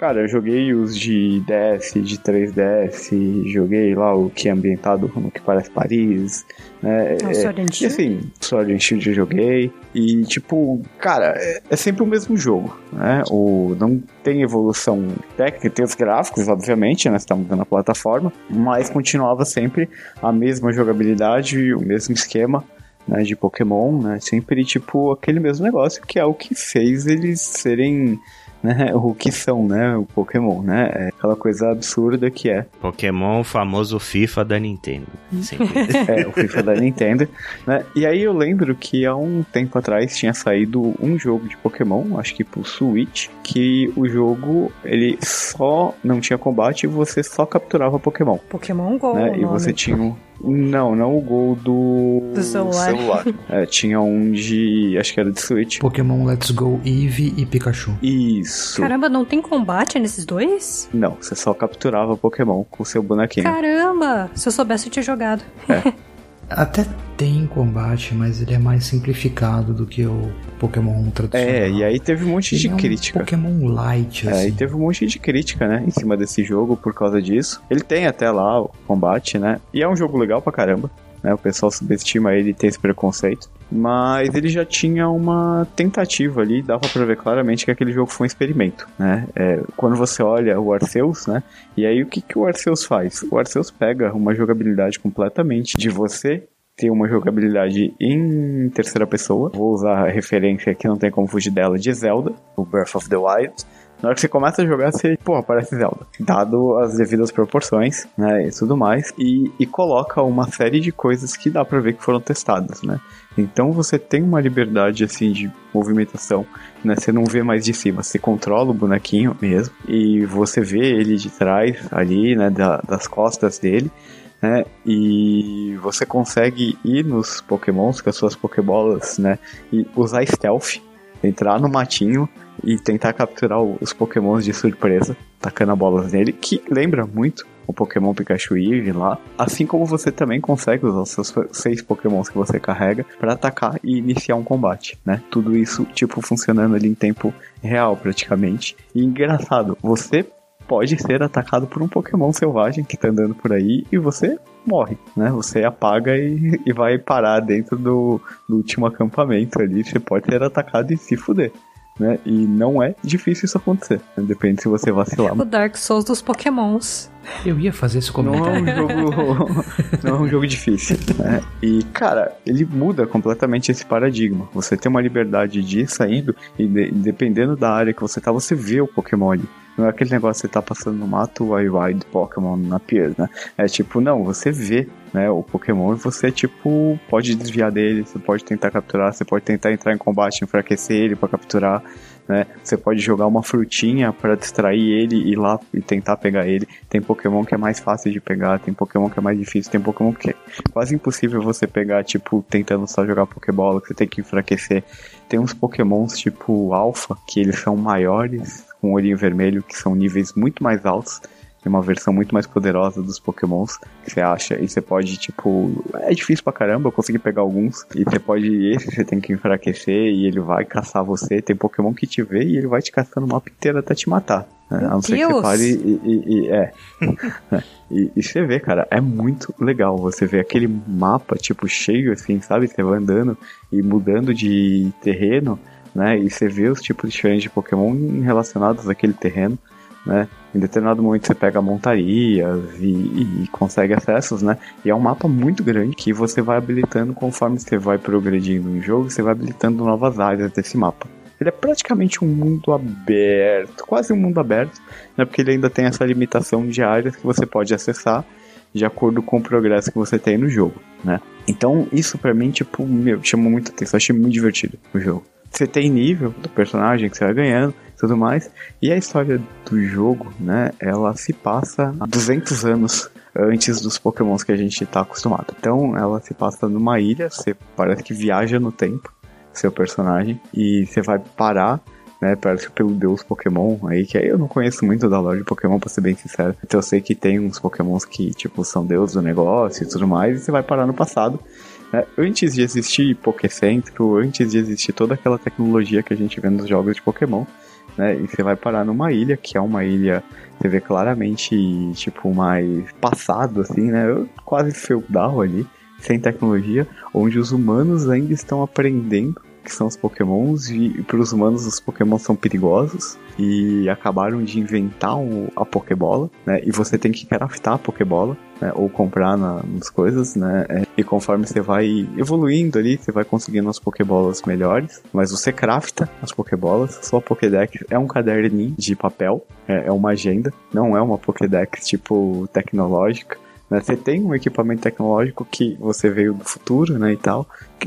Cara, eu joguei os de DS, de 3DS, joguei lá o que é ambientado no que parece Paris, né?
É, Sword and
E assim, Sword and Shield eu joguei. E tipo, cara, é, é, sempre o mesmo jogo, né? O, não tem evolução técnica, tem os gráficos, obviamente, né? Você tá mudando a plataforma, mas continuava sempre a mesma jogabilidade, o mesmo esquema. Né, de Pokémon, né? Sempre tipo aquele mesmo negócio que é o que fez eles serem né, o que são, né, o Pokémon, né? É aquela coisa absurda que é.
Pokémon, o famoso FIFA da Nintendo.
é, o FIFA da Nintendo, né? E aí eu lembro que há um tempo atrás tinha saído um jogo de Pokémon, acho que pro Switch, que o jogo ele só não tinha combate e você só capturava Pokémon.
Pokémon Go.
Né? E você tinha um não, não o gol do,
do celular. celular.
é, tinha um de. Acho que era de Switch.
Pokémon Let's Go Eevee e Pikachu.
Isso.
Caramba, não tem combate nesses dois?
Não, você só capturava Pokémon com o seu bonequinho.
Caramba! Se eu soubesse, eu tinha jogado.
É.
Até tem combate, mas ele é mais simplificado do que o Pokémon tradicional.
É, e aí teve um monte ele de
é um
crítica.
Pokémon Light, assim.
É, e teve um monte de crítica, né, em cima desse jogo por causa disso. Ele tem até lá o combate, né, e é um jogo legal pra caramba. Né, o pessoal subestima ele e tem esse preconceito. Mas ele já tinha uma tentativa ali, dava pra ver claramente que aquele jogo foi um experimento, né? É, quando você olha o Arceus, né? E aí o que, que o Arceus faz? O Arceus pega uma jogabilidade completamente de você ter uma jogabilidade em terceira pessoa. Vou usar a referência que não tem como fugir dela de Zelda, o Breath of the Wild. Na hora que você começa a jogar, você, pô, parece Zelda. Dado as devidas proporções, né, e tudo mais. E, e coloca uma série de coisas que dá pra ver que foram testadas, né. Então você tem uma liberdade, assim, de movimentação, né. Você não vê mais de cima, você controla o bonequinho mesmo. E você vê ele de trás, ali, né, da, das costas dele. Né? E você consegue ir nos pokémons com as suas pokébolas, né? E usar stealth, entrar no matinho e tentar capturar os pokémons de surpresa, tacando bolas nele, que lembra muito o Pokémon Pikachu Eevee lá, assim como você também consegue usar os seus seis Pokémons que você carrega para atacar e iniciar um combate, né? Tudo isso tipo funcionando ali em tempo real praticamente. E engraçado, você pode ser atacado por um Pokémon selvagem que tá andando por aí e você morre, né? Você apaga e, e vai parar dentro do, do último acampamento ali. Você pode ser atacado e se fuder. Né? E não é difícil isso acontecer. Né? Depende se você vacilar.
O Dark Souls dos Pokémons.
Eu ia fazer esse
Não é
comentário.
um jogo, não é um jogo difícil, né? E, cara, ele muda completamente esse paradigma. Você tem uma liberdade de ir saindo e de- dependendo da área que você tá, você vê o Pokémon ali. Não é aquele negócio que você tá passando no mato, aí vai do Pokémon na pier, né? É tipo, não, você vê, né, o Pokémon e você, tipo, pode desviar dele, você pode tentar capturar, você pode tentar entrar em combate, enfraquecer ele pra capturar, né? Você pode jogar uma frutinha pra distrair ele e ir lá e tentar pegar ele. Tem Pokémon que é mais fácil de pegar, tem Pokémon que é mais difícil, tem Pokémon que é quase impossível você pegar, tipo, tentando só jogar Pokébola, que você tem que enfraquecer. Tem uns Pokémons tipo Alpha, que eles são maiores, com olhinho vermelho, que são níveis muito mais altos. Tem uma versão muito mais poderosa dos Pokémons que você acha. E você pode, tipo. É difícil pra caramba, eu consegui pegar alguns. E você pode. Esse você tem que enfraquecer e ele vai caçar você. Tem Pokémon que te vê e ele vai te caçando o mapa inteiro até te matar. né? A não ser que você pare e. e- e- é. E, e você vê, cara, é muito legal. Você vê aquele mapa, tipo, cheio, assim, sabe? Você vai andando e mudando de terreno, né? E você vê os tipos diferentes de Pokémon relacionados àquele terreno, né? Em determinado momento você pega montarias e, e consegue acessos, né? E é um mapa muito grande que você vai habilitando conforme você vai progredindo no jogo, você vai habilitando novas áreas desse mapa. Ele é praticamente um mundo aberto, quase um mundo aberto, né? Porque ele ainda tem essa limitação de áreas que você pode acessar de acordo com o progresso que você tem no jogo, né? Então, isso pra mim, tipo, meu, chamou muita atenção, achei muito divertido o jogo. Você tem nível do personagem que você vai ganhando, tudo mais, e a história do jogo, né, ela se passa há 200 anos antes dos pokémons que a gente tá acostumado. Então, ela se passa numa ilha, você parece que viaja no tempo, seu personagem, e você vai parar né? Parece pelo deus Pokémon aí, que aí eu não conheço muito da lore de Pokémon, pra ser bem sincero. Então eu sei que tem uns Pokémons que, tipo, são deus do negócio e tudo mais, e você vai parar no passado. Né? Antes de existir Pokécentro, antes de existir toda aquela tecnologia que a gente vê nos jogos de Pokémon, né? E você vai parar numa ilha, que é uma ilha, você vê claramente, tipo, mais passado, assim, né? Quase feudal ali, sem tecnologia, onde os humanos ainda estão aprendendo que são os pokémons e para os humanos os pokémons são perigosos e acabaram de inventar um- a Pokébola, né? E você tem que craftar a Pokébola, né? Ou comprar na- nas coisas, né? É, E conforme você vai evoluindo ali, você vai conseguindo as Pokébolas melhores, mas você crafta as Pokébolas, sua Pokédex é um caderninho de papel, é, é uma agenda, não é uma Pokédex tipo tecnológica, né? Você tem um equipamento tecnológico que você veio do futuro, né, e tal,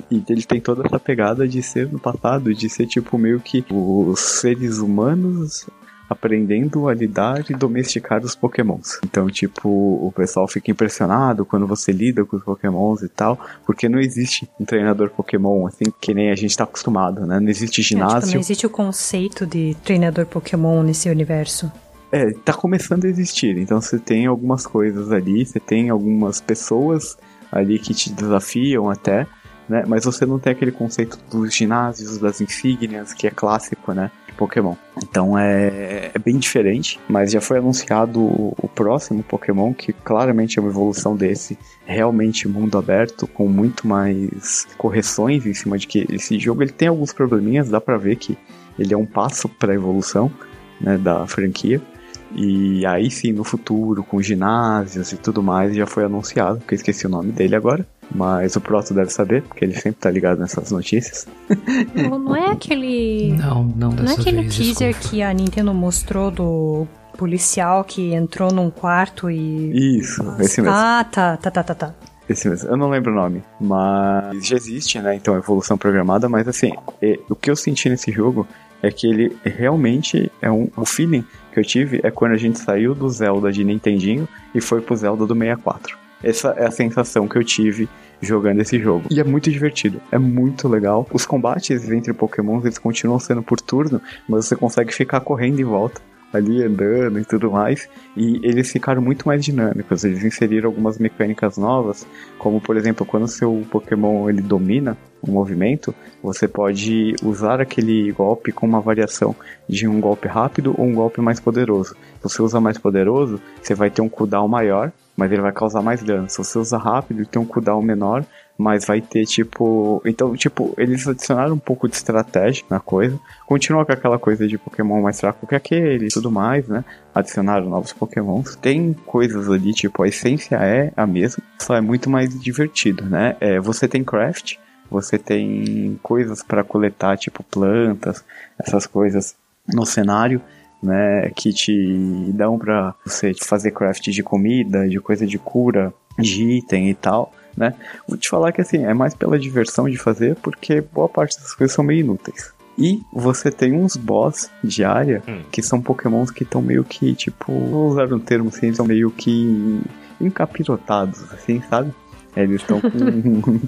e ele tem toda essa pegada de ser no passado, de ser tipo meio que os seres humanos aprendendo a lidar e domesticar os pokémons. Então, tipo, o pessoal fica impressionado quando você lida com os pokémons e tal, porque não existe um treinador pokémon assim, que nem a gente tá acostumado, né? Não existe
É, tipo,
ginásio.
não existe o conceito de treinador Pokémon nesse universo.
É, tá começando a existir. Então você tem algumas coisas ali, você tem algumas pessoas ali que te desafiam até, né? Mas você não tem aquele conceito dos ginásios, das insígnias, que é clássico, né? De Pokémon. Então é, é bem diferente, mas já foi anunciado o, o próximo Pokémon, que claramente é uma evolução desse, realmente mundo aberto, com muito mais correções em cima de que esse jogo ele tem alguns probleminhas, dá pra ver que ele é um passo pra evolução né, da franquia. E aí sim, no futuro, com ginásios e tudo mais, já foi anunciado, que eu esqueci o nome dele agora. Mas o Proto deve saber, porque ele sempre tá ligado nessas notícias.
Não, não é aquele.
Não, não
Não é aquele
vez.
teaser
desculpa.
que a Nintendo mostrou do policial que entrou num quarto e.
Isso, esse mesmo.
Ah, tá, tá, tá, tá, tá.
Esse mesmo. Eu não lembro o nome, mas já existe, né? Então, evolução programada, mas assim, o que eu senti nesse jogo é que ele realmente é um. O feeling que eu tive é quando a gente saiu do Zelda de Nintendinho e foi pro Zelda do 64. Essa é a sensação que eu tive jogando esse jogo. E é muito divertido, é muito legal. Os combates entre pokémons, eles continuam sendo por turno, mas você consegue ficar correndo em volta. Ali andando e tudo mais, e eles ficaram muito mais dinâmicos. Eles inseriram algumas mecânicas novas, como por exemplo, quando seu Pokémon ele domina um movimento, você pode usar aquele golpe com uma variação de um golpe rápido ou um golpe mais poderoso. Se você usa mais poderoso, você vai ter um cooldown maior, mas ele vai causar mais dano. Se você usa rápido tem um cooldown menor, mas vai ter tipo. Então, tipo, eles adicionaram um pouco de estratégia na coisa. Continua com aquela coisa de Pokémon mais fraco que aquele e tudo mais, né? Adicionaram novos Pokémons. Tem coisas ali, tipo, a essência é a mesma, só é muito mais divertido, né? É, você tem craft, você tem coisas para coletar, tipo plantas, essas coisas no cenário. Né, que te dão para você fazer craft de comida, de coisa de cura, de item e tal né? Vou te falar que assim, é mais pela diversão de fazer, porque boa parte das coisas são meio inúteis. E você tem uns boss de área hum. que são pokémons que estão meio que, tipo, vou usar um termo assim, são meio que encapirotados, assim, sabe? Eles estão com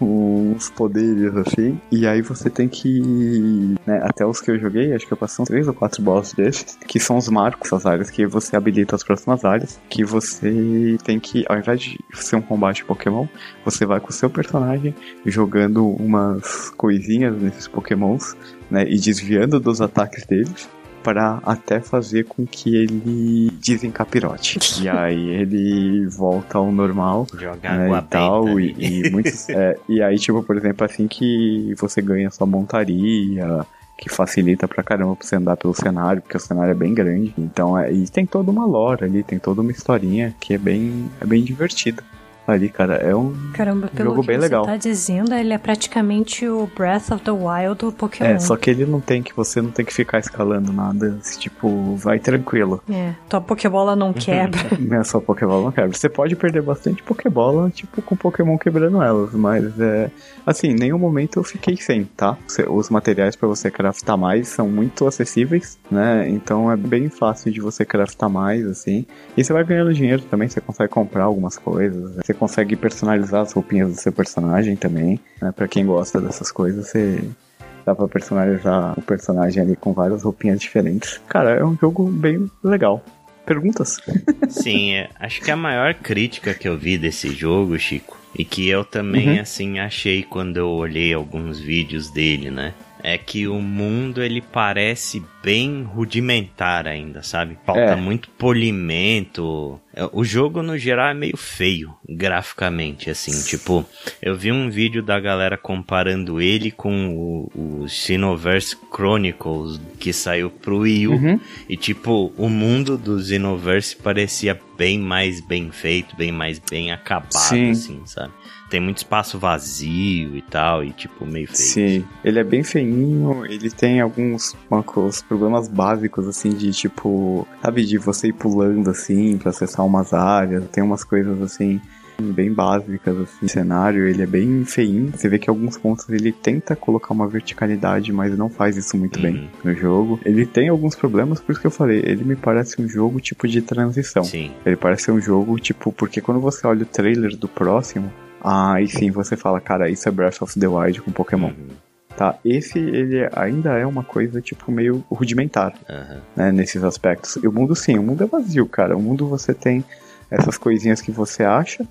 uns poderes assim. E aí você tem que. Né, até os que eu joguei, acho que eu passei uns 3 ou 4 bosses desses, que são os marcos, as áreas que você habilita as próximas áreas. Que você tem que, ao invés de ser um combate Pokémon, você vai com o seu personagem jogando umas coisinhas nesses Pokémons, né? E desviando dos ataques deles para até fazer com que ele desencapirote. e aí ele volta ao normal.
Joga né, água e tal.
E, e, muitos, é, e aí, tipo, por exemplo, assim que você ganha sua montaria, que facilita pra caramba pra você andar pelo cenário, porque o cenário é bem grande. Então, é, e tem toda uma lore ali, tem toda uma historinha que é bem, é bem divertida ali, cara. É um
Caramba, pelo
jogo
que
bem
você
legal.
tá dizendo, ele é praticamente o Breath of the Wild do Pokémon.
É, só que ele não tem que você não tem que ficar escalando nada, tipo, vai tranquilo.
É, tua Pokébola não quebra.
é só Pokébola não quebra. Você pode perder bastante Pokébola, tipo, com Pokémon quebrando elas, mas é assim, em nenhum momento eu fiquei sem, tá? Os materiais para você craftar mais são muito acessíveis, né? Então é bem fácil de você craftar mais, assim. E você vai ganhando dinheiro também, você consegue comprar algumas coisas. Você consegue personalizar as roupinhas do seu personagem também. Né? Para quem gosta dessas coisas, você dá pra personalizar o personagem ali com várias roupinhas diferentes. Cara, é um jogo bem legal. Perguntas?
Sim, é, acho que a maior crítica que eu vi desse jogo, Chico, e que eu também, uhum. assim, achei quando eu olhei alguns vídeos dele, né? É que o mundo ele parece bem rudimentar ainda, sabe? Falta é. muito polimento. É, o jogo no geral é meio feio graficamente, assim. Tipo, eu vi um vídeo da galera comparando ele com o, o Xenoverse Chronicles que saiu pro Wii U. Uhum. E tipo, o mundo do Xenoverse parecia bem mais bem feito, bem mais bem acabado, Sim. assim, sabe? Tem muito espaço vazio e tal, e tipo, meio feio.
Sim, ele é bem feinho, ele tem alguns, alguns problemas básicos, assim, de tipo, sabe, de você ir pulando, assim, pra acessar umas áreas, tem umas coisas, assim, bem básicas assim, cenário, ele é bem feinho. Você vê que em alguns pontos ele tenta colocar uma verticalidade, mas não faz isso muito uhum. bem no jogo. Ele tem alguns problemas, por isso que eu falei, ele me parece um jogo tipo de transição.
Sim.
Ele parece um jogo tipo, porque quando você olha o trailer do próximo, Aí sim você fala, cara, isso é Breath of the Wild com Pokémon. Uhum. Tá, esse ele ainda é uma coisa tipo meio rudimentar, uhum. né, nesses aspectos. E o mundo sim, o mundo é vazio, cara. O mundo você tem essas coisinhas que você acha,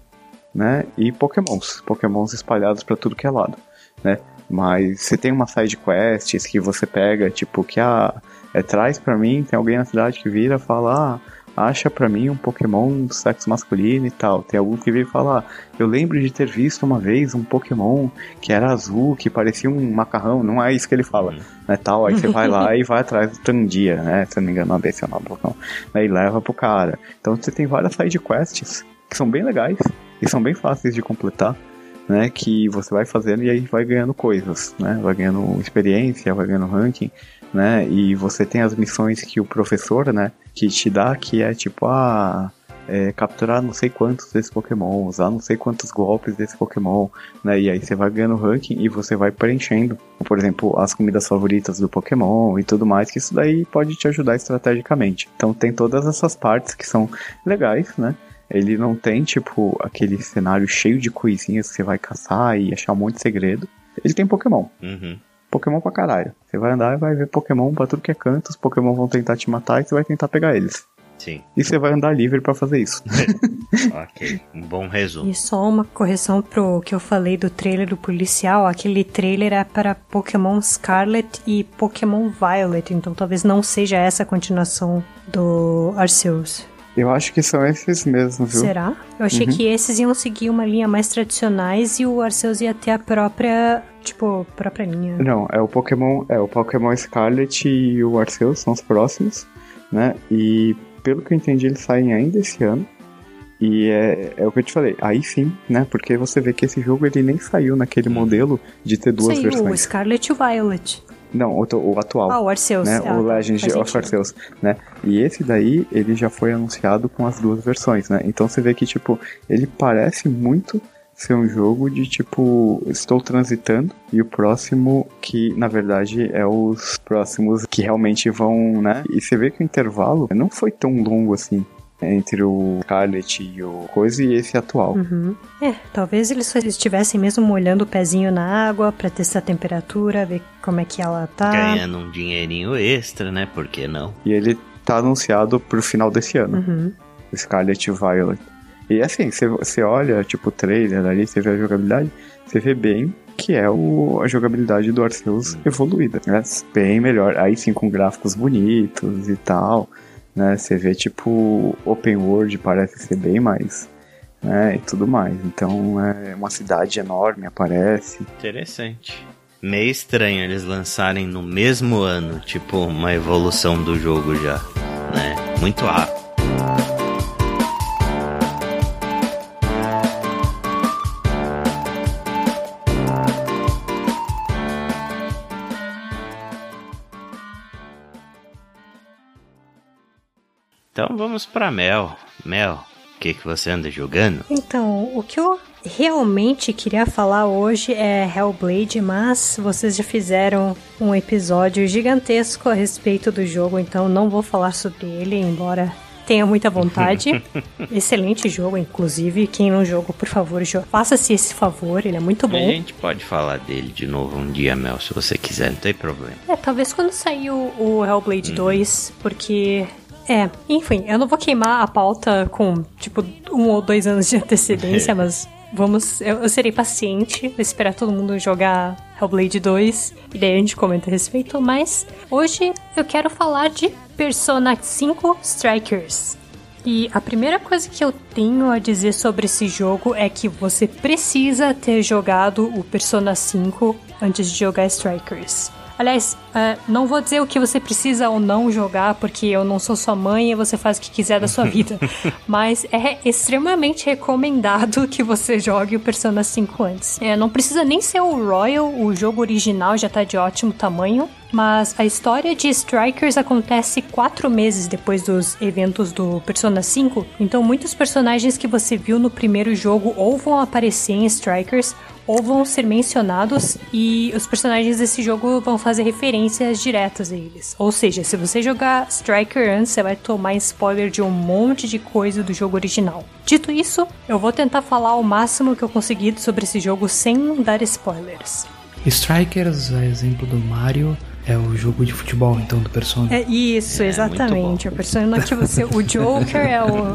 né, e Pokémons, Pokémons espalhados para tudo que é lado, né? Mas você tem uma side quests que você pega, tipo que ah, é traz para mim, tem alguém na cidade que vira, fala, ah, acha para mim um Pokémon do sexo masculino e tal. Tem algum que veio falar, eu lembro de ter visto uma vez um Pokémon que era azul, que parecia um macarrão, não é isso que ele fala, uhum. né, tal. Aí você vai lá e vai atrás do Tandia, né, se eu não me engano, desse é o nome do Pokémon, né, e leva pro cara. Então você tem várias side quests que são bem legais e são bem fáceis de completar. Né, que você vai fazendo e aí vai ganhando coisas, né, vai ganhando experiência, vai ganhando ranking, né? E você tem as missões que o professor, né, que te dá, que é tipo, ah, é, capturar não sei quantos desses Pokémon, usar não sei quantos golpes desse Pokémon, né? E aí você vai ganhando ranking e você vai preenchendo, por exemplo, as comidas favoritas do Pokémon e tudo mais, que isso daí pode te ajudar estrategicamente. Então tem todas essas partes que são legais, né? Ele não tem, tipo, aquele cenário cheio de coisinhas que você vai caçar e achar um monte de segredo. Ele tem Pokémon.
Uhum.
Pokémon pra caralho. Você vai andar e vai ver Pokémon pra tudo que é canto, os Pokémon vão tentar te matar e você vai tentar pegar eles.
Sim.
E você vai andar livre para fazer isso.
ok, um bom resumo.
E só uma correção pro que eu falei do trailer do policial. Aquele trailer é para Pokémon Scarlet e Pokémon Violet, então talvez não seja essa a continuação do Arceus.
Eu acho que são esses mesmo, viu?
Será? Eu achei
Uhum.
que esses iam seguir uma linha mais tradicionais e o Arceus ia ter a própria, tipo, própria linha.
Não, é o Pokémon, é o Pokémon Scarlet e o Arceus são os próximos, né? E pelo que eu entendi, eles saem ainda esse ano. E é, é o que eu te falei, aí sim, né? Porque você vê que esse jogo ele nem saiu naquele modelo de ter duas
Saiu o
versões.
Scarlet e o Violet.
Não, o, o atual.
Ah, o Arceus.
né?
Ah,
o
tá,
Legend of
sentido.
Arceus, né? E esse daí, ele já foi anunciado com as duas versões, né? Então você vê que, tipo, ele parece muito ser um jogo de, tipo, estou transitando e o próximo que, na verdade, é os próximos que realmente vão, né? E você vê que o intervalo não foi tão longo assim entre o Scarlet e o coisa e esse atual.
Uhum. É, talvez eles só estivessem mesmo molhando o pezinho na água pra testar a temperatura, ver como é que ela tá.
Ganhando um dinheirinho extra, né? Por que não?
E ele tá anunciado pro final desse ano.
Uhum.
Scarlet e Violet. E assim, você- você olha, tipo, o trailer ali, você vê a jogabilidade, você vê bem que é o, a jogabilidade do Arceus evoluída, né? Bem melhor. Aí sim, com gráficos bonitos e tal, né? Você vê, tipo, open world parece ser bem mais, né? E tudo mais. Então, é uma cidade enorme, aparece.
Interessante. Meio estranho eles lançarem no mesmo ano, tipo, uma evolução do jogo já, né? Muito rápido. Então vamos pra Mel. Mel, o que, que você anda jogando?
Então, o que eu realmente queria falar hoje é Hellblade, mas vocês já fizeram um episódio gigantesco a respeito do jogo, então não vou falar sobre ele, embora tenha muita vontade. Excelente jogo, inclusive. Quem não jogou, por favor, faça-se esse favor, ele é muito
A
bom.
gente pode falar dele de novo um dia, Mel, se você quiser, não tem problema.
É, talvez quando sair o, o Hellblade 2, porque. É, enfim, eu não vou queimar a pauta com, tipo, um ou dois anos de antecedência, mas vamos. Eu, eu serei paciente, vou esperar todo mundo jogar Hellblade 2 e daí a gente comenta a respeito. Mas hoje eu quero falar de Persona 5 Strikers. E a primeira coisa que eu tenho a dizer sobre esse jogo é que você precisa ter jogado o Persona 5 antes de jogar Strikers. Aliás, é, não vou dizer o que você precisa ou não jogar, porque eu não sou sua mãe e você faz o que quiser da sua vida. Mas é extremamente recomendado que você jogue o Persona 5 antes. É, não precisa nem ser o Royal, o jogo original já tá de ótimo tamanho. Mas a história de Strikers acontece quatro meses depois dos eventos do Persona 5, então muitos personagens que você viu no primeiro jogo ou vão aparecer em Strikers ou vão ser mencionados e os personagens desse jogo vão fazer referências diretas a eles. Ou seja, se você jogar Striker antes, você vai tomar spoiler de um monte de coisa do jogo original. Dito isso, eu vou tentar falar o máximo que eu conseguir sobre esse jogo sem dar spoilers.
Strikers, a exemplo do Mario, é o jogo de futebol, então, do Persona.
É isso,
É,
exatamente. A persona que você. O Joker é o,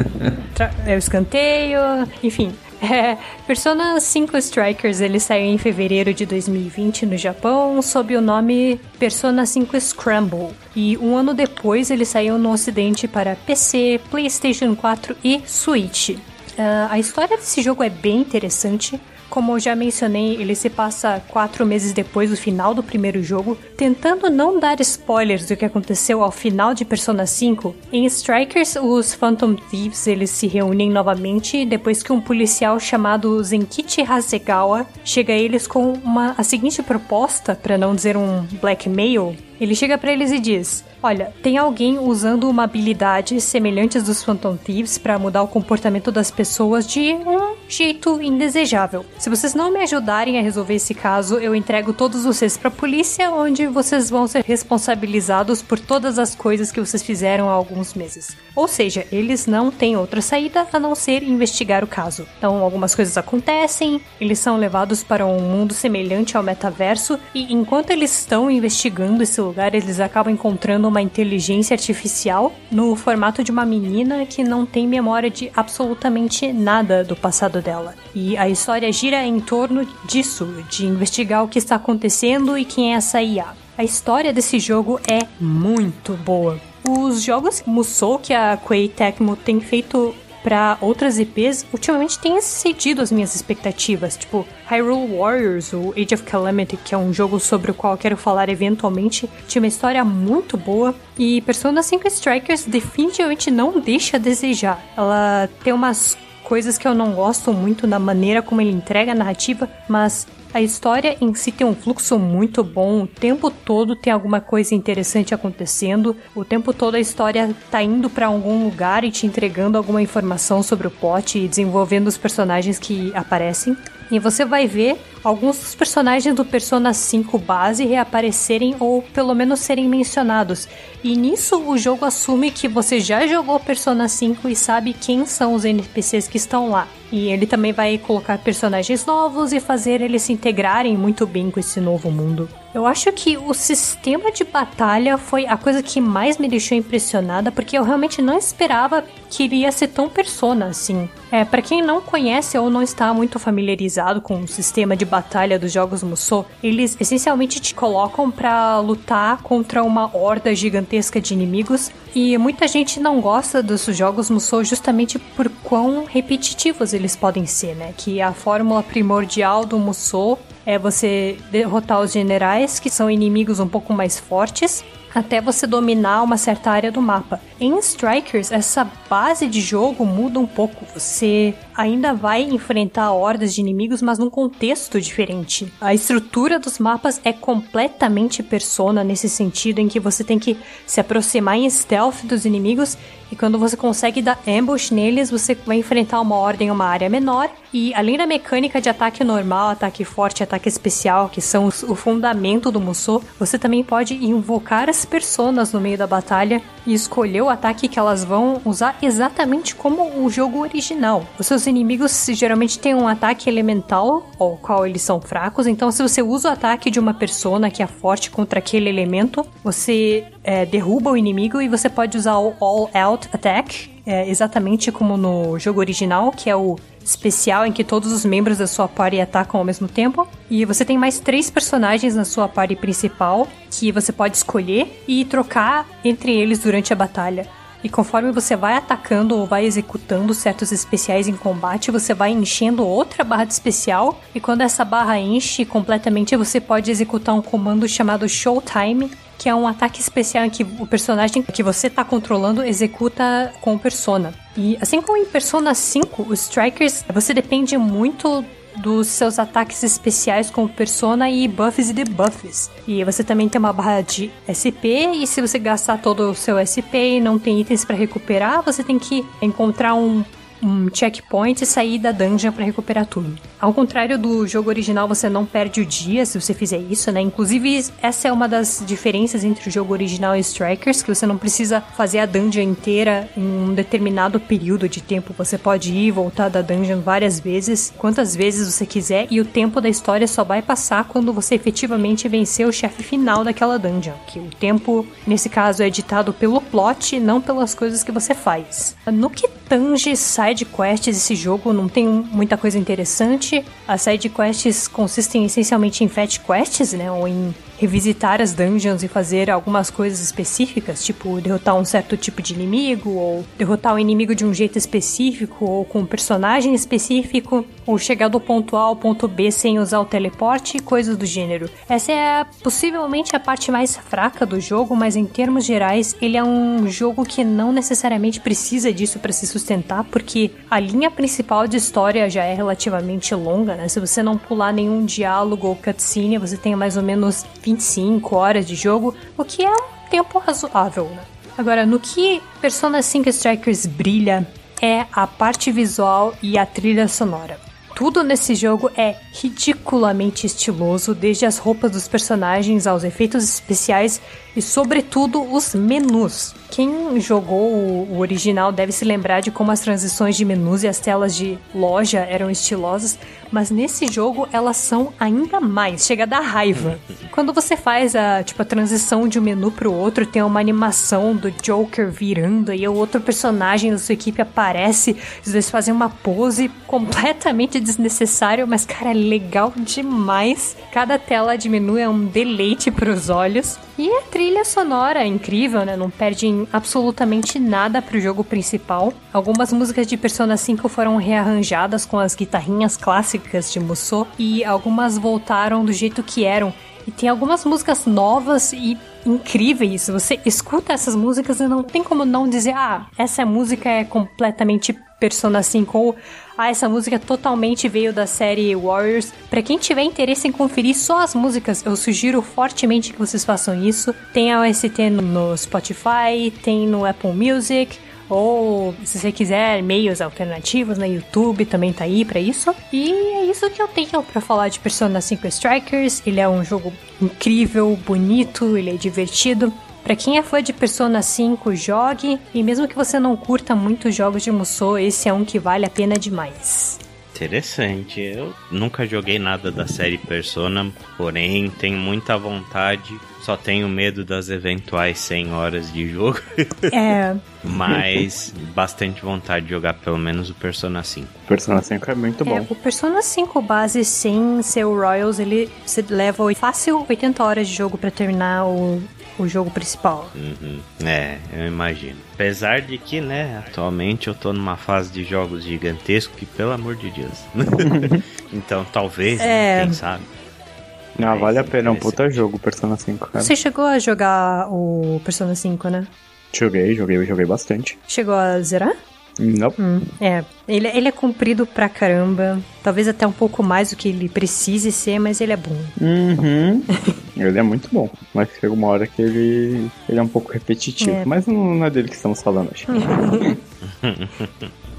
é o escanteio, enfim. É, Persona 5 Strikers ele saiu em fevereiro de 2020 no Japão sob o nome Persona 5 Scramble. E um ano depois ele saiu no ocidente para PC, PlayStation 4 e Switch. Ah, a história desse jogo é bem interessante. Como eu já mencionei, ele se passa quatro meses depois do final do primeiro jogo, tentando não dar spoilers do que aconteceu ao final de Persona 5. Em Strikers, os Phantom Thieves eles se reúnem novamente depois que um policial chamado Zenkichi Hasegawa chega a eles com uma, a seguinte proposta, para não dizer um blackmail. Ele chega pra eles e diz: Olha, tem alguém usando uma habilidade semelhante dos Phantom Thieves para mudar o comportamento das pessoas de um jeito indesejável. Se vocês não me ajudarem a resolver esse caso, eu entrego todos vocês pra polícia, onde vocês vão ser responsabilizados por todas as coisas que vocês fizeram há alguns meses. Ou seja, eles não têm outra saída a não ser investigar o caso. Então, algumas coisas acontecem, eles são levados para um mundo semelhante ao metaverso, e enquanto eles estão investigando esse lugar, eles acabam encontrando uma inteligência artificial no formato de uma menina que não tem memória de absolutamente nada do passado dela. E a história gira em torno disso, de investigar o que está acontecendo e quem é essa IA. A história desse jogo é muito boa. os jogos Musou que a Koei Tecmo tem feito para outras IPs, ultimamente tem excedido as minhas expectativas. Tipo, Hyrule Warriors, o Age of Calamity, que é um jogo sobre o qual eu quero falar eventualmente, tinha uma história muito boa. E Persona 5 Strikers definitivamente não deixa a desejar. Ela tem umas coisas que eu não gosto muito na maneira como ele entrega a narrativa, mas a história em si tem um fluxo muito bom, o tempo todo tem alguma coisa interessante acontecendo, o tempo todo a história tá indo para algum lugar e te entregando alguma informação sobre o plot e desenvolvendo os personagens que aparecem. E você vai ver alguns dos personagens do Persona 5 base reaparecerem ou pelo menos serem mencionados. E nisso o jogo assume que você já jogou Persona 5 e sabe quem são os NPCs que estão lá. E ele também vai colocar personagens novos e fazer eles se integrarem muito bem com esse novo mundo. Eu acho que o sistema de batalha foi a coisa que mais me deixou impressionada, porque eu realmente não esperava que iria ser tão persona assim. É, para quem não conhece ou não está muito familiarizado com o sistema de batalha dos jogos Musou, eles essencialmente te colocam para lutar contra uma horda gigantesca de inimigos e muita gente não gosta dos jogos Musou justamente por quão repetitivos eles podem ser, né? Que a fórmula primordial do Musou é você derrotar os generais, que são inimigos um pouco mais fortes, até você dominar uma certa área do mapa. Em Strikers, essa base de jogo muda um pouco. Você ainda vai enfrentar hordas de inimigos, mas num contexto diferente. A estrutura dos mapas é completamente persona nesse sentido, em que você tem que se aproximar em stealth dos inimigos e quando você consegue dar ambush neles, você vai enfrentar uma ordem em uma área menor. E além da mecânica de ataque normal, ataque forte, ataque especial, que são o fundamento do Musou, você também pode invocar as personas no meio da batalha e escolher o ataque que elas vão usar exatamente como o jogo original. Os seus inimigos geralmente têm um ataque elemental, ao qual eles são fracos, então se você usa o ataque de uma persona que é forte contra aquele elemento, você é, derruba o inimigo e você pode usar o All Out Attack, é, exatamente como no jogo original, que é o especial em que todos os membros da sua party atacam ao mesmo tempo. E você tem mais três personagens na sua party principal que você pode escolher e trocar entre eles durante a batalha. E conforme você vai atacando ou vai executando certos especiais em combate, você vai enchendo outra barra de especial. E quando essa barra enche completamente, você pode executar um comando chamado Showtime, que é um ataque especial em que o personagem que você está controlando executa com Persona. E assim como em Persona 5, os Strikers, você depende muito dos seus ataques especiais com Persona e buffs e debuffs. E você também tem uma barra de SP e se você gastar todo o seu SP e não tem itens para recuperar, você tem que encontrar um um checkpoint e sair da dungeon para recuperar tudo. Ao contrário do jogo original, você não perde o dia se você fizer isso, né? Inclusive, essa é uma das diferenças entre o jogo original e Strikers, que você não precisa fazer a dungeon inteira em um determinado período de tempo. Você pode ir e voltar da dungeon várias vezes, quantas vezes você quiser, e o tempo da história só vai passar quando você efetivamente vencer o chefe final daquela dungeon. Que o tempo, nesse caso, é ditado pelo plot, não pelas coisas que você faz. No que tange side quests, esse jogo não tem muita coisa interessante. As side quests consistem essencialmente em fetch quests, né, ou em revisitar as dungeons e fazer algumas coisas específicas, tipo derrotar um certo tipo de inimigo, ou derrotar o inimigo de um jeito específico, ou com um personagem específico, ou chegar do ponto A ao ponto B sem usar o teleporte coisas do gênero. Essa é possivelmente a parte mais fraca do jogo, mas em termos gerais, ele é um jogo que não necessariamente precisa disso para se sustentar, porque a linha principal de história já é relativamente longa, né? Se você não pular nenhum diálogo ou cutscene, você tem mais ou menos 25 horas de jogo, o que é um tempo razoável, né? Agora, no que Persona 5 Strikers brilha é a parte visual e a trilha sonora. Tudo nesse jogo é ridiculamente estiloso, desde as roupas dos personagens aos efeitos especiais e, sobretudo, os menus. Quem jogou o original deve se lembrar de como as transições de menus e as telas de loja eram estilosas, mas nesse jogo elas são ainda mais, chega a dar raiva. Quando você faz a, tipo, a transição de um menu pro outro, tem uma animação do Joker virando e o outro personagem da sua equipe aparece, às vezes fazem uma pose completamente desnecessária, mas cara, é legal demais. Cada tela de menu é um deleite pros olhos. E a trilha sonora é incrível, né? Não perde absolutamente nada pro jogo principal. Algumas músicas de Persona 5 foram rearranjadas com as guitarrinhas clássicas de Musou e algumas voltaram do jeito que eram. E tem algumas músicas novas e incríveis. Você escuta essas músicas e não tem como não dizer, ah, essa música é completamente Persona 5 ou ah, essa música totalmente veio da série Warriors. Para quem tiver interesse em conferir só as músicas, eu sugiro fortemente que vocês façam isso. Tem a OST no Spotify, tem no Apple Music, ou se você quiser meios alternativos na YouTube, também tá aí para isso. E é isso que eu tenho para falar de Persona 5 Strikers. Ele é um jogo incrível, bonito, ele é divertido. Para quem é fã de Persona 5, jogue. E mesmo que você não curta muito jogos de Musou, esse é um que vale a pena demais.
Interessante. Eu nunca joguei nada da série Persona, porém tenho muita vontade. Só tenho medo das eventuais 100 horas de jogo.
É.
Mas bastante vontade de jogar pelo menos o Persona 5.
Persona 5 é muito bom.
É, o Persona 5 base sem ser o Royals, ele se leva fácil 80 horas de jogo para terminar o, o jogo principal.
Uhum. É, eu imagino. Apesar de que, né, atualmente eu tô numa fase de jogos gigantescos que, pelo amor de Deus. então, talvez, né,
É.
quem sabe.
Não,
Mas
vale a pena, é um puta jogo Persona 5, cara.
Você chegou a jogar o Persona 5, né?
Joguei, joguei, joguei bastante.
Chegou a zerar?
Não,
Hum, é. Ele, ele é comprido pra caramba. Talvez até um pouco mais do que ele precise ser, mas ele é bom.
Uhum. ele é muito bom, mas chega uma hora que ele, ele é um pouco repetitivo.
É.
Mas não, não é dele que estamos falando hoje.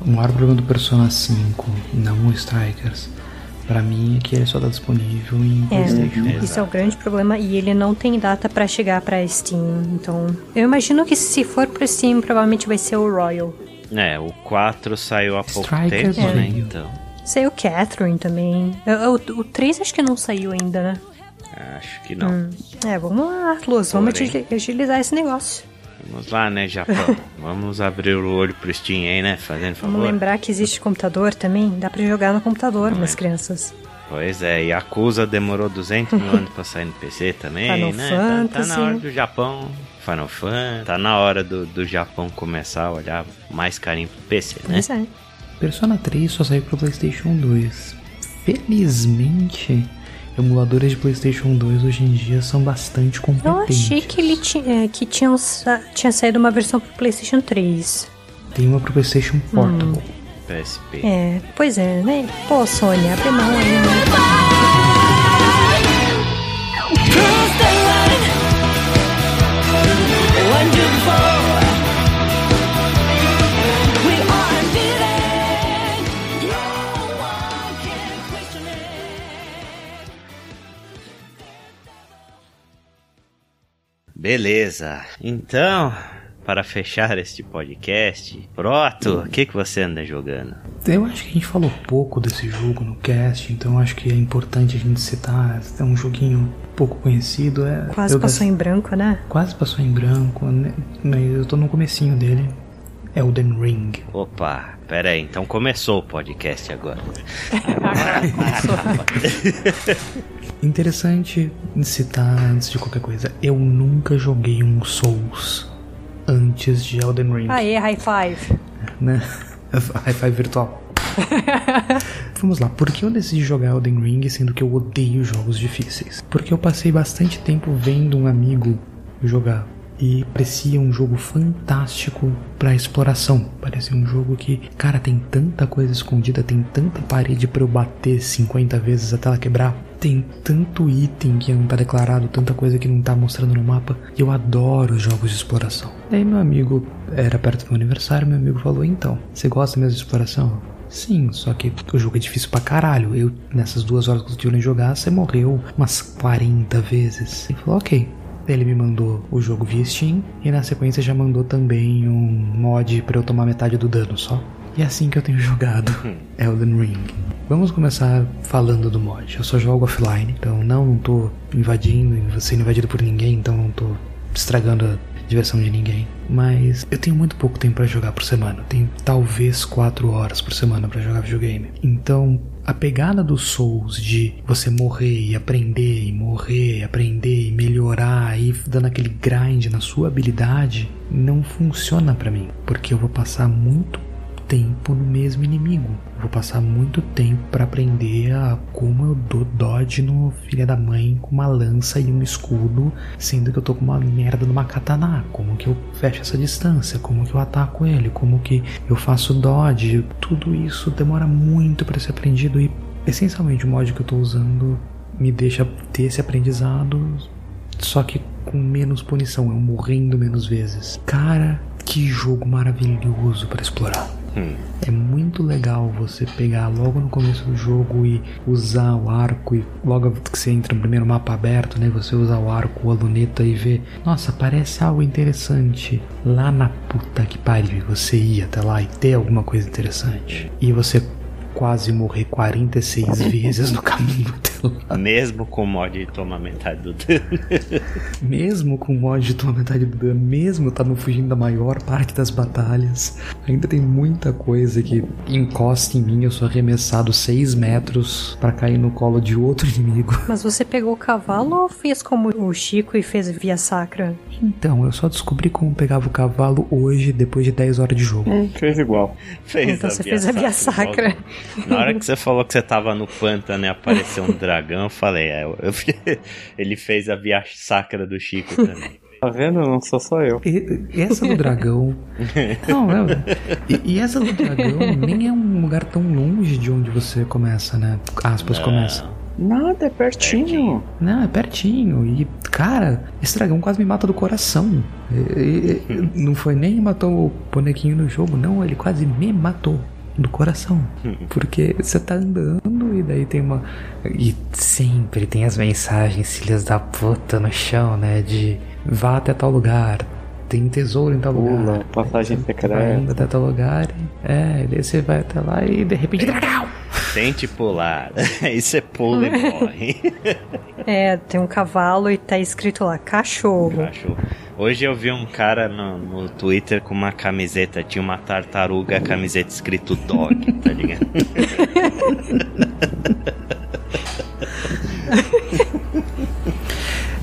O maior problema do Persona 5, não o Strikers, pra mim é que ele só tá disponível em
É,
PlayStation.
isso é o grande problema e ele não tem data pra chegar pra Steam. Então, eu imagino que se for pro Steam, provavelmente vai ser o Royal.
É, o 4 saiu há pouco
Strikers
tempo, né?
veio.
Então,
Saiu Catherine também. O, o, o 3 acho que não saiu ainda, né?
acho que não.
Hum. É, vamos lá, Luz, vamos agilizar esse negócio.
Vamos lá, né, Japão? Vamos abrir o olho pro Steam aí, né? Fazendo favor.
Vamos lembrar que existe computador também. Dá pra jogar no computador, minhas crianças.
Pois é, e a Acusa demorou 200 mil anos pra sair no PC também,
Final
né? Tá, tá
Fantasy.
na hora do Japão, Final Fantasy, tá na hora do, do Japão começar a olhar mais carinho pro PC, né?
Pois é.
Persona 3 só saiu pro PlayStation 2. Felizmente, emuladores de PlayStation 2 hoje em dia são bastante
Eu
competentes.
achei que ele ti- é, que tinham sa- tinha saído uma versão pro PlayStation 3.
Tem uma pro PlayStation Portable.
PSP.
É, pois é, né? Pô, Sony, abre mão aí, né?
Beleza. Então, para fechar este podcast, Proto, o que, que você anda jogando?
Eu acho que a gente falou pouco desse jogo no cast, então acho que é importante a gente citar. É um joguinho pouco conhecido. É,
Quase passou em branco, né?
Quase passou em branco, né? mas eu tô no comecinho dele. Elden Ring.
Opa, pera aí, então começou o podcast agora.
Interessante citar antes de qualquer coisa, eu nunca joguei um Souls antes de Elden Ring,
Aê, high five.
né? High five virtual. Vamos lá, por que eu decidi jogar Elden Ring sendo que eu odeio jogos difíceis? Porque eu passei bastante tempo vendo um amigo jogar e parecia um jogo fantástico pra exploração. Parecia um jogo que, cara, tem tanta coisa escondida, tem tanta parede pra eu bater 50 vezes até ela quebrar. Tem tanto item que não tá declarado, tanta coisa que não tá mostrando no mapa. E eu adoro jogos de exploração. Daí meu amigo, era perto do meu aniversário, meu amigo falou: Então, você gosta mesmo de exploração? Sim, só que o jogo é difícil pra caralho. Eu, nessas duas horas que eu tive jogar, você morreu umas 40 vezes. Ele falou: Ok. Ele me mandou o jogo via Steam e na sequência já mandou também um mod pra eu tomar metade do dano só. E é assim que eu tenho jogado Elden Ring. Vamos começar falando do mod. Eu só jogo offline, então não, não tô invadindo, sendo invadido por ninguém, então não tô estragando a diversão de ninguém. Mas eu tenho muito pouco tempo pra jogar por semana. Eu tenho talvez 4 horas por semana pra jogar videogame. Então, a pegada dos Souls de você morrer e aprender e morrer, e aprender e melhorar e dando aquele grind na sua habilidade não funciona pra mim, porque eu vou passar muito tempo no mesmo inimigo. Vou passar muito tempo pra aprender a como eu dou dodge no filha da mãe com uma lança e um escudo, sendo que eu tô com uma merda numa katana. Como que eu fecho essa distância? Como que eu ataco ele? Como que eu faço dodge? Tudo isso demora muito pra ser aprendido e essencialmente o mod que eu tô usando me deixa ter esse aprendizado, só que com menos punição, eu morrendo menos vezes. Cara, que jogo maravilhoso pra explorar. É muito legal você pegar logo no começo do jogo e usar o arco e logo que você entra no primeiro mapa aberto, né, você usar o arco, a luneta e ver, nossa, parece algo interessante. Lá na puta que pariu, você ir até lá e ter alguma coisa interessante. E você quase morrer 46 vezes no caminho.
Mesmo com o mod de tomar metade do dano.
Mesmo com o mod de tomar metade do dano, mesmo tava fugindo da maior parte das batalhas, ainda tem muita coisa que encosta em mim. Eu sou arremessado 6 metros pra cair no colo de outro inimigo.
Mas você pegou o cavalo ou fez como o Chico e fez via sacra?
Então, eu só descobri como pegava o cavalo hoje, depois de 10 horas de jogo.
Hum, fez igual.
Fez
Então você fez a via sacra.
Na hora que você falou que você tava no pântano e apareceu um dragão, eu falei, é, eu- ele fez a via sacra do Chico também.
Tá vendo? Não sou só eu.
E- essa do dragão. Não, não. E, e essa do dragão nem é um lugar tão longe de onde você começa, né? Aspas, começa.
Nada, é pertinho.
Não, é pertinho. E, cara, esse dragão quase me mata do coração. E- e- e- não foi nem matou o bonequinho no jogo, não. Ele quase me matou do coração. Porque você tá andando e daí tem uma. E sempre tem as mensagens, filhas da puta, no chão, né? De vá até tal lugar. Tem tesouro em tal
Pula,
lugar.
passagem
Vai
secreta.
até tal lugar. e- É, daí você vai até lá e de repente. Dragão!
Tente pular. Aí você pula e morre.
É, tem um cavalo e tá escrito lá, cachorro.
Cachorro. Hoje eu vi um cara no, no Twitter com uma camiseta, tinha uma tartaruga, camiseta escrito dog, tá ligado?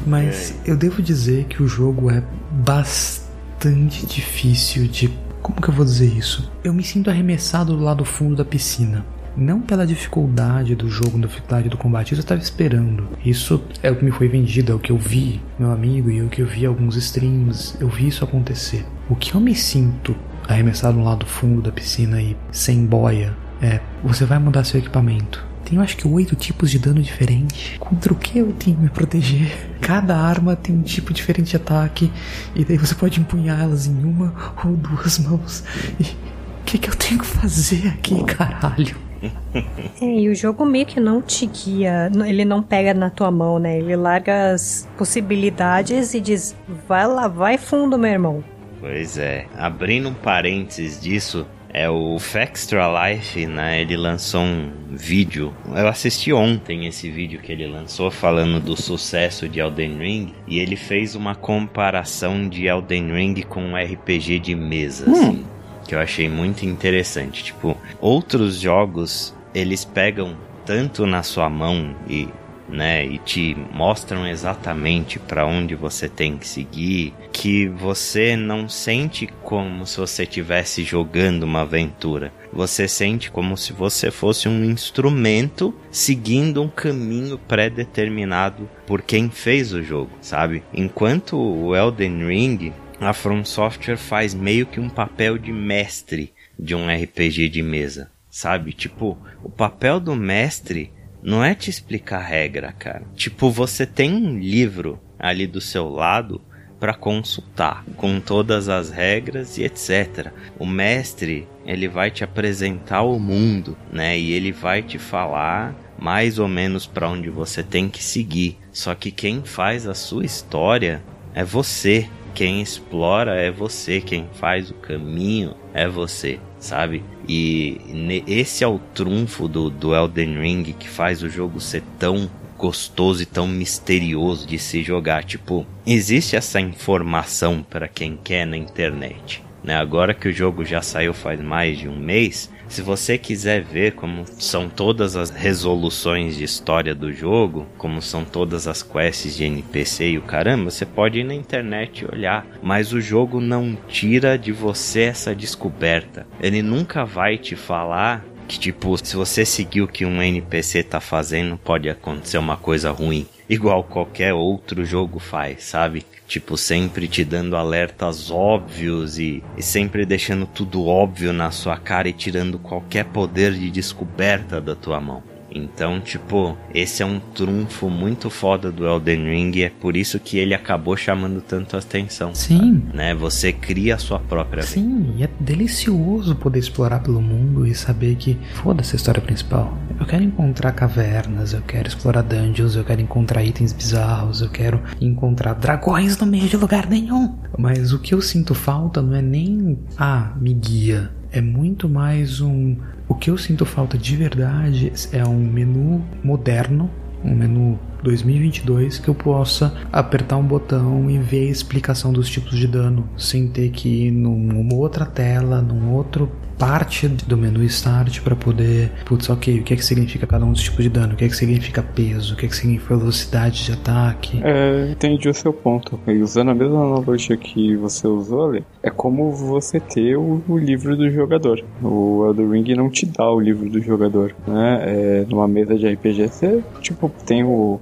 Mas eu devo dizer que o jogo é bastante difícil de. Como que eu vou dizer isso? Eu me sinto arremessado do lado fundo da piscina. Não pela dificuldade do jogo, da dificuldade do combate, eu estava esperando. Isso é o que me foi vendido, é o que eu vi, meu amigo, e o que eu vi alguns streams. Eu vi isso acontecer. O que eu me sinto arremessado no lado fundo da piscina e sem boia é: você vai mudar seu equipamento. Tem, acho que oito tipos de dano diferente. Contra o que eu tenho que me proteger? Cada arma tem um tipo diferente de ataque. E daí você pode empunhá-las em uma ou duas mãos. E o que, que eu tenho que fazer aqui, caralho?
É, e o jogo meio que não te guia, ele não pega na tua mão, né? Ele larga as possibilidades e diz: vai lá, vai fundo, meu irmão.
Pois é. Abrindo um parênteses disso, é o Extra Life, né? Ele lançou um vídeo. Eu assisti ontem esse vídeo que ele lançou falando do sucesso de Elden Ring e ele fez uma comparação de Elden Ring com um RPG de mesa, assim, que eu achei muito interessante. Tipo, outros jogos eles pegam tanto na sua mão e né, e te mostram exatamente para onde você tem que seguir, que você não sente como se você estivesse jogando uma aventura. Você sente como se você fosse um instrumento seguindo um caminho pré-determinado por quem fez o jogo, sabe? Enquanto o Elden Ring, a From Software faz meio que um papel de mestre de um RPG de mesa, sabe? Tipo, o papel do mestre não é te explicar regra, cara. Tipo, você tem um livro ali do seu lado para consultar com todas as regras e etc. O mestre, ele vai te apresentar o mundo, né? E ele vai te falar mais ou menos para onde você tem que seguir. Só que quem faz a sua história é você. Quem explora é você, quem faz o caminho é você. sabe? E esse é o trunfo do, do Elden Ring que faz o jogo ser tão gostoso e tão misterioso de se jogar. Tipo, existe essa informação para quem quer na internet. Né? Agora que o jogo já saiu faz mais de um mês, se você quiser ver como são todas as resoluções de história do jogo, como são todas as quests de NPC e o caramba, você pode ir na internet e olhar. Mas o jogo não tira de você essa descoberta. Ele nunca vai te falar que, tipo, se você seguir o que um NPC tá fazendo, pode acontecer uma coisa ruim. Igual qualquer outro jogo faz, sabe? Tipo, sempre te dando alertas óbvios e, e sempre deixando tudo óbvio na sua cara e tirando qualquer poder de descoberta da tua mão. Então, tipo, esse é um trunfo muito foda do Elden Ring e é por isso que ele acabou chamando tanto a atenção.
Sim.
Né? Você cria a sua própria vida.
Sim, e é delicioso poder explorar pelo mundo e saber que foda-se a história principal. Eu quero encontrar cavernas, eu quero explorar dungeons, eu quero encontrar itens bizarros, eu quero encontrar dragões no meio de lugar nenhum. Mas o que eu sinto falta não é nem ah, me guia. É muito mais um. O que eu sinto falta de verdade é um menu moderno um menu 2022 que eu possa apertar um botão e ver a explicação dos tipos de dano sem ter que ir numa outra tela, num outro parte do menu start para poder, putz, ok, o que é que significa cada um dos tipos de dano, o que é que significa peso, o que é que significa velocidade de ataque.
É, entendi o seu ponto. E usando a mesma analogia que você usou, Ale, é como você ter o, o livro do jogador. O Elden Ring não te dá o livro do jogador, né? É, numa mesa de RPG você, tipo, tem o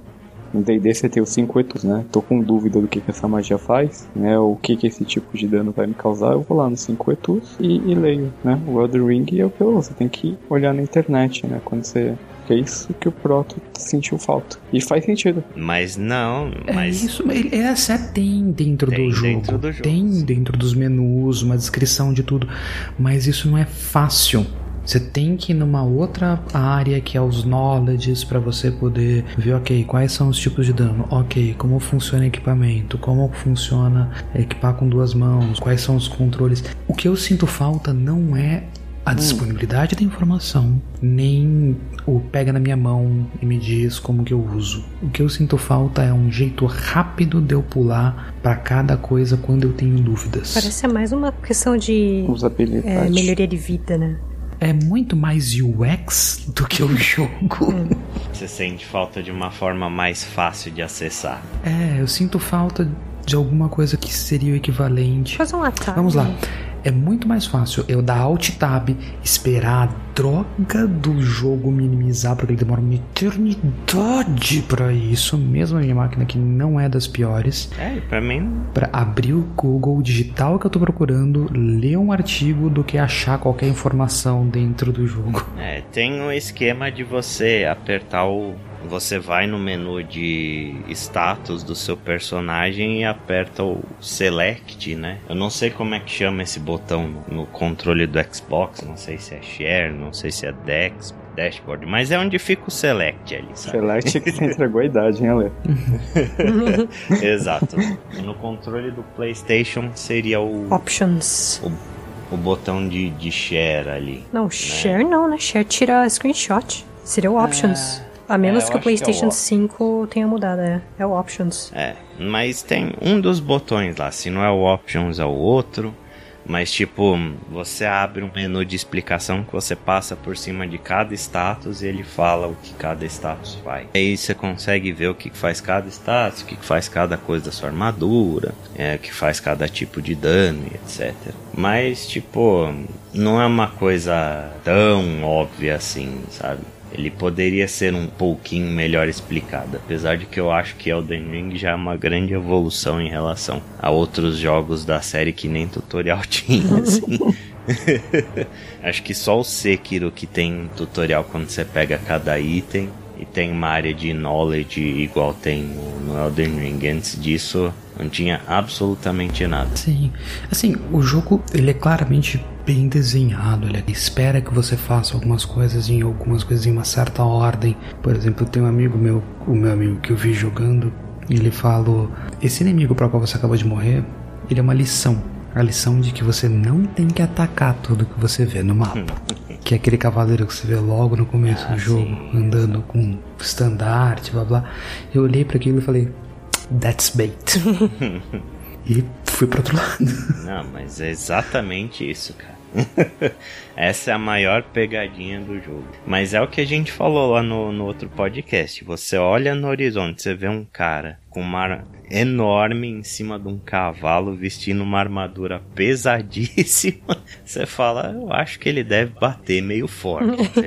no D&D você tem os 5 etos, né? Tô com dúvida do que, que essa magia faz, né? O que, que esse tipo de dano vai me causar. Eu vou lá nos 5 etos e, e leio, né? O Elden Ring é o que eu, você tem que olhar na internet, né? Quando você... Que é isso que o Proto sentiu falta. E faz sentido.
Mas não, mas
É isso, ele- essa tem dentro
Tem
do jogo.
dentro do jogo,
Tem dentro dos menus, uma descrição de tudo. Mas isso não é fácil. Você tem que ir numa outra área que é os knowledges para você poder ver, ok, quais são os tipos de dano, ok, como funciona o equipamento, como funciona equipar com duas mãos, quais são os controles. O que eu sinto falta não é a disponibilidade da informação, nem o pega na minha mão e me diz como que eu uso. O que eu sinto falta é um jeito rápido de eu pular para cada coisa quando eu tenho dúvidas.
Parece ser mais uma questão de
Usabilidade.
é, melhoria de vida, né?
É muito mais UX do que o jogo.
você sente falta de uma forma mais fácil de acessar.
É, eu sinto falta de alguma coisa que seria o equivalente.
Fazer um ataque.
Vamos lá. É muito mais fácil eu dar Alt Tab, esperar a droga do jogo minimizar, porque ele demora uma eternidade pra isso, mesmo a minha máquina que não é das piores,
É, pra mim
pra abrir o Google, digitar o que eu tô procurando, ler um artigo do que achar qualquer informação dentro do jogo.
É, tem o esquema de você apertar o. Você vai no menu de status do seu personagem e aperta o Select, né? Eu não sei como é que chama esse botão no, controle do Xbox, não sei se é Share, não sei se é Dex, Dashboard, mas é onde fica o Select ali, sabe?
Select que você entregou a idade, hein, Ale?
Exato. No controle do PlayStation seria o,
Options.
o botão de, de Share ali.
Não, share não, né? Share tira screenshot. Seria o options. A menos
eu
que o
acho que é o
PlayStation
op-
5 tenha mudado, é. É o options.
É, mas tem um dos botões lá, se não é o Options é o outro. Mas tipo, você abre um menu de explicação que você passa por cima de cada status e ele fala o que cada status faz. Aí você consegue ver o que faz cada status, o que faz cada coisa da sua armadura, é, o que faz cada tipo de dano e etc. Mas tipo, não é uma coisa tão óbvia assim, sabe? Ele poderia ser um pouquinho melhor explicado, apesar de que eu acho que Elden Ring já é uma grande evolução em relação a outros jogos da série que nem tutorial tinha, assim. acho que só o Sekiro que tem tutorial quando você pega cada item e tem uma área de knowledge igual tem no, Elden Ring. Antes disso, não tinha absolutamente nada.
Sim. Assim, o jogo, ele é claramente bem desenhado. Ele espera que você faça algumas coisas em algumas coisas em uma certa ordem. Por exemplo, tem um amigo meu, o meu amigo que eu vi jogando, e ele falou: Esse inimigo para qual você acabou de morrer, ele é uma lição. a lição de que você não tem que atacar tudo que você vê no mapa. Que é aquele cavaleiro que você vê logo no começo
Ah,
do jogo,
sim.
andando com estandarte, blá blá. Eu olhei pra aquilo e falei, that's bait. e fui pro outro lado.
Não, mas é exatamente isso, cara. Essa é a maior pegadinha do jogo. Mas é o que a gente falou lá no, no outro podcast. Você olha no horizonte, você vê um cara com uma enorme em cima de um cavalo, vestindo uma armadura pesadíssima. Você fala, eu acho que ele deve bater meio forte. tá?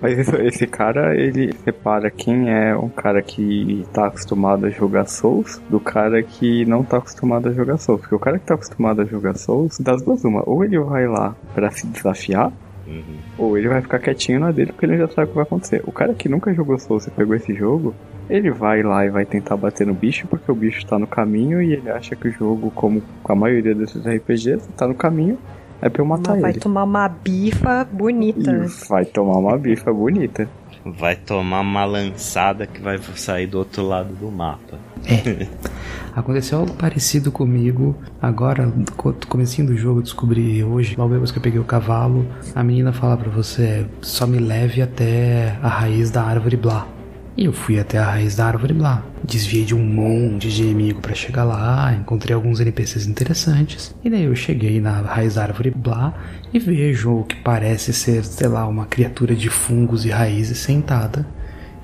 Mas esse, esse cara, ele separa quem é um cara que tá acostumado a jogar Souls do cara que não tá acostumado a jogar Souls. Porque o cara que tá acostumado a jogar Souls, das duas uma, ou ele vai lá pra se desafiar,
Uhum.
ou ele vai ficar quietinho na dele porque ele já sabe o que vai acontecer. O cara que nunca jogou Souls e pegou esse jogo, ele vai lá e vai tentar bater no bicho porque o bicho tá no caminho e ele acha que o jogo, como com a maioria desses RPGs, tá no caminho, é pra eu matar
Mas vai
ele.
tomar uma bifa bonita.
E vai tomar uma bifa bonita.
Vai tomar uma lançada que vai sair do outro lado do mapa.
Aconteceu algo parecido comigo. Agora, no comecinho do jogo, eu descobri hoje, logo depois que eu peguei o cavalo, a menina fala pra você, só me leve até a raiz da árvore Blá. E eu fui até a raiz da árvore Blá. Desviei de um monte de inimigo pra chegar lá, encontrei alguns NPCs interessantes. E daí eu cheguei na raiz da árvore Blá e vejo o que parece ser, sei lá, uma criatura de fungos e raízes sentada.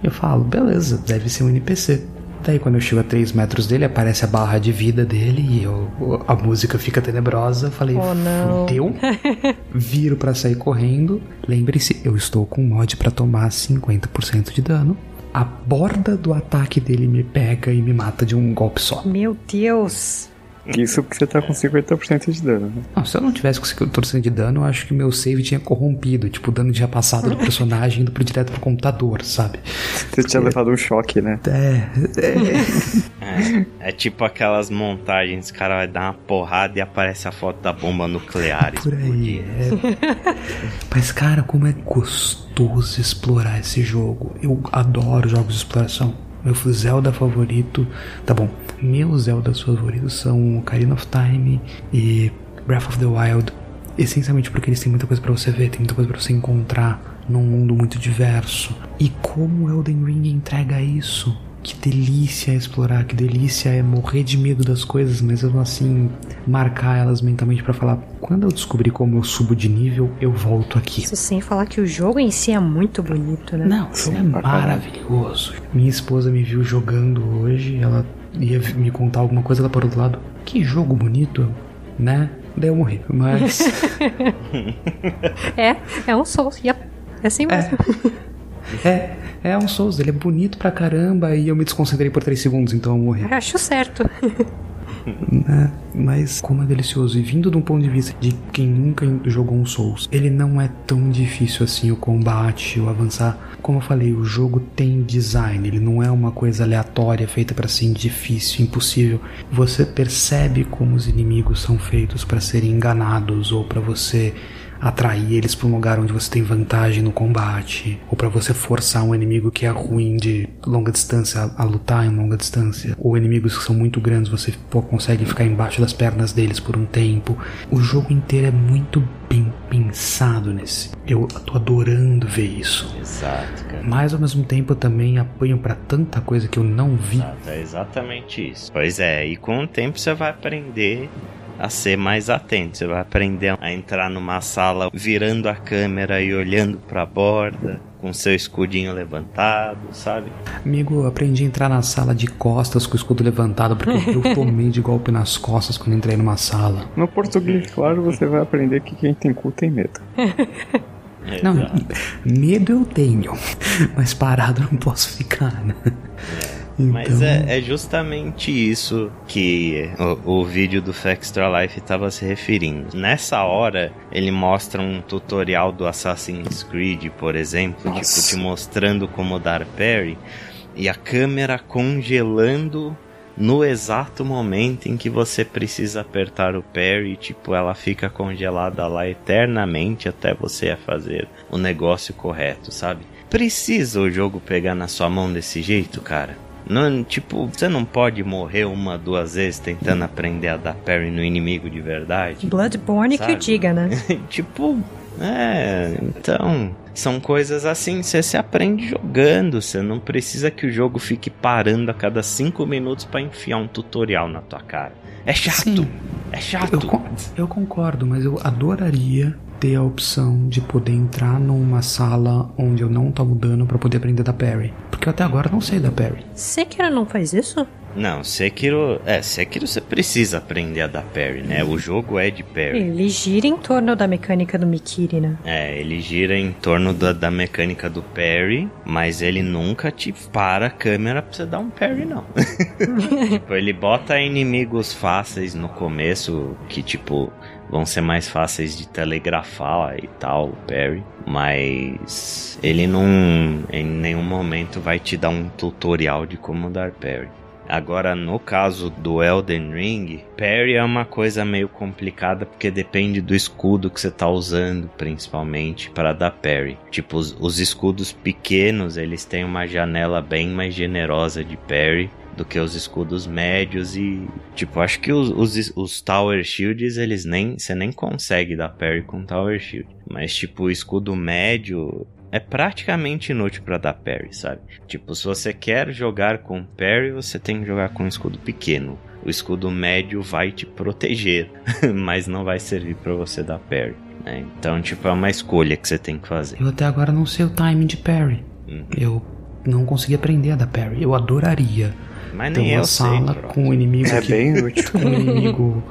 Eu falo, beleza, deve ser um NPC. Daí quando eu chego a 3 metros dele, aparece a barra de vida dele e eu- a música fica tenebrosa. Eu falei,
Oh, não.
fudeu. Viro pra sair correndo. Lembre-se, eu estou com mod pra tomar 50% de dano. A borda do ataque dele me pega e me mata de um golpe só.
Meu Deus.
Isso porque você tá com 50% de dano, né?
Não, se eu não tivesse com 50% de dano, eu acho que meu save tinha corrompido. Tipo, o dano tinha passado do personagem indo pro direto pro computador, sabe?
Você tinha levado um choque, né?
É,
É tipo aquelas montagens, o cara vai dar uma porrada e aparece a foto da bomba nuclear.
Por aí, é. Mas, cara, como é gostoso explorar esse jogo. Eu adoro jogos de exploração. Meu Zelda favorito. Tá bom. Meus Zeldas favoritos são Ocarina of Time e Breath of the Wild. Essencialmente porque eles têm muita coisa pra você ver, tem muita coisa pra você encontrar num mundo muito diverso. E como Elden Ring entrega isso? Que delícia é explorar, que delícia é morrer de medo das coisas, mas mesmo assim marcar elas mentalmente pra falar: quando eu descobrir como eu subo de nível, eu volto aqui.
Isso sem falar que o jogo em si é muito bonito, né?
Não, isso é maravilhoso. Minha esposa me viu jogando hoje, ela ia me contar alguma coisa lá para outro lado. Que jogo bonito, né? Daí eu morri. Mas.
É, é um. Yep. É assim mesmo.
é, é um Souls, ele é bonito pra caramba e eu me desconcentrei por 3 segundos, então eu morri.
Acho certo.
né? Mas como é delicioso. E vindo de um ponto de vista de quem nunca jogou um Souls, ele não é tão difícil assim o combate, o avançar. Como eu falei, o jogo tem design, ele não é uma coisa aleatória feita para ser difícil, impossível. Você percebe como os inimigos são feitos para serem enganados ou para você atrair eles para um lugar onde você tem vantagem no combate, ou para você forçar um inimigo que é ruim de longa distância a, a lutar em longa distância, ou inimigos que são muito grandes, você pô, consegue ficar embaixo das pernas deles por um tempo. O jogo inteiro é muito bem pensado nesse. Eu tô adorando ver isso.
Exato, cara.
Mas ao mesmo tempo eu também apanho para tanta coisa que eu não vi.
Exato, é exatamente isso. Pois é, e com o tempo você vai aprender a ser mais atento. Você vai aprender a entrar numa sala virando a câmera e olhando pra borda, com seu escudinho levantado, sabe?
Amigo, eu aprendi a entrar na sala de costas com o escudo levantado porque eu tomei de golpe nas costas quando entrei numa sala.
No português, claro, você vai aprender que quem tem cu tem medo.
Não, medo eu tenho, mas parado eu não posso ficar, né?
Mas
Então-
é, é justamente isso que o, o vídeo do Extra Life estava se referindo. Nessa hora, ele mostra um tutorial do Assassin's Creed, por exemplo,
Nossa.
tipo, te mostrando como dar parry, e a câmera congelando no exato momento em que você precisa apertar o parry, tipo, ela fica congelada lá eternamente até você fazer o negócio correto, sabe? Precisa o jogo pegar na sua mão desse jeito, cara? Não, tipo, você não pode morrer uma, duas vezes tentando aprender a dar parry no inimigo de verdade.
Bloodborne que
Sabe?
o diga, né?
tipo, é, então, são coisas assim, você se aprende jogando, você não precisa que o jogo fique parando a cada cinco minutos pra enfiar um tutorial na tua cara. É chato,
Sim.
é
Eu,
chato.
con- eu concordo, mas eu adoraria ter a opção de poder entrar numa sala onde eu não tomo dano pra poder aprender da parry. Porque eu até agora não sei da parry.
Sekiro não faz isso?
Não, Sekiro, é, Sekiro você precisa aprender a dar parry, né? O jogo é de parry.
Ele gira em torno da mecânica do Mikiri, né?
É, ele gira em torno da, da mecânica do parry, mas ele nunca te para a câmera pra você dar um parry, não. tipo, ele bota inimigos fáceis no começo, que tipo, vão ser mais fáceis de telegrafar e tal, o parry. Mas ele não, em nenhum momento vai te dar um tutorial de como dar parry. Agora, no caso do Elden Ring, parry é uma coisa meio complicada porque depende do escudo que você tá usando, principalmente, para dar parry. Tipo, os, os escudos pequenos, eles têm uma janela bem mais generosa de parry do que os escudos médios e, tipo, acho que os, os, os Tower Shields, eles nem, você nem consegue dar parry com Tower Shield. Mas, tipo, o escudo médio é praticamente inútil pra dar parry, sabe? Tipo, se você quer jogar com parry, você tem que jogar com um escudo pequeno. O escudo médio vai te proteger, mas não vai servir pra você dar parry. né? Então, tipo, é uma escolha que você tem que fazer.
Eu até agora não sei o timing de parry.
Uhum.
Eu não consegui aprender a dar parry. Eu adoraria
Mas
ter
nem
uma
eu sei,
sala
bro.
com um inimigo
É
que
bem útil.
com um inimigo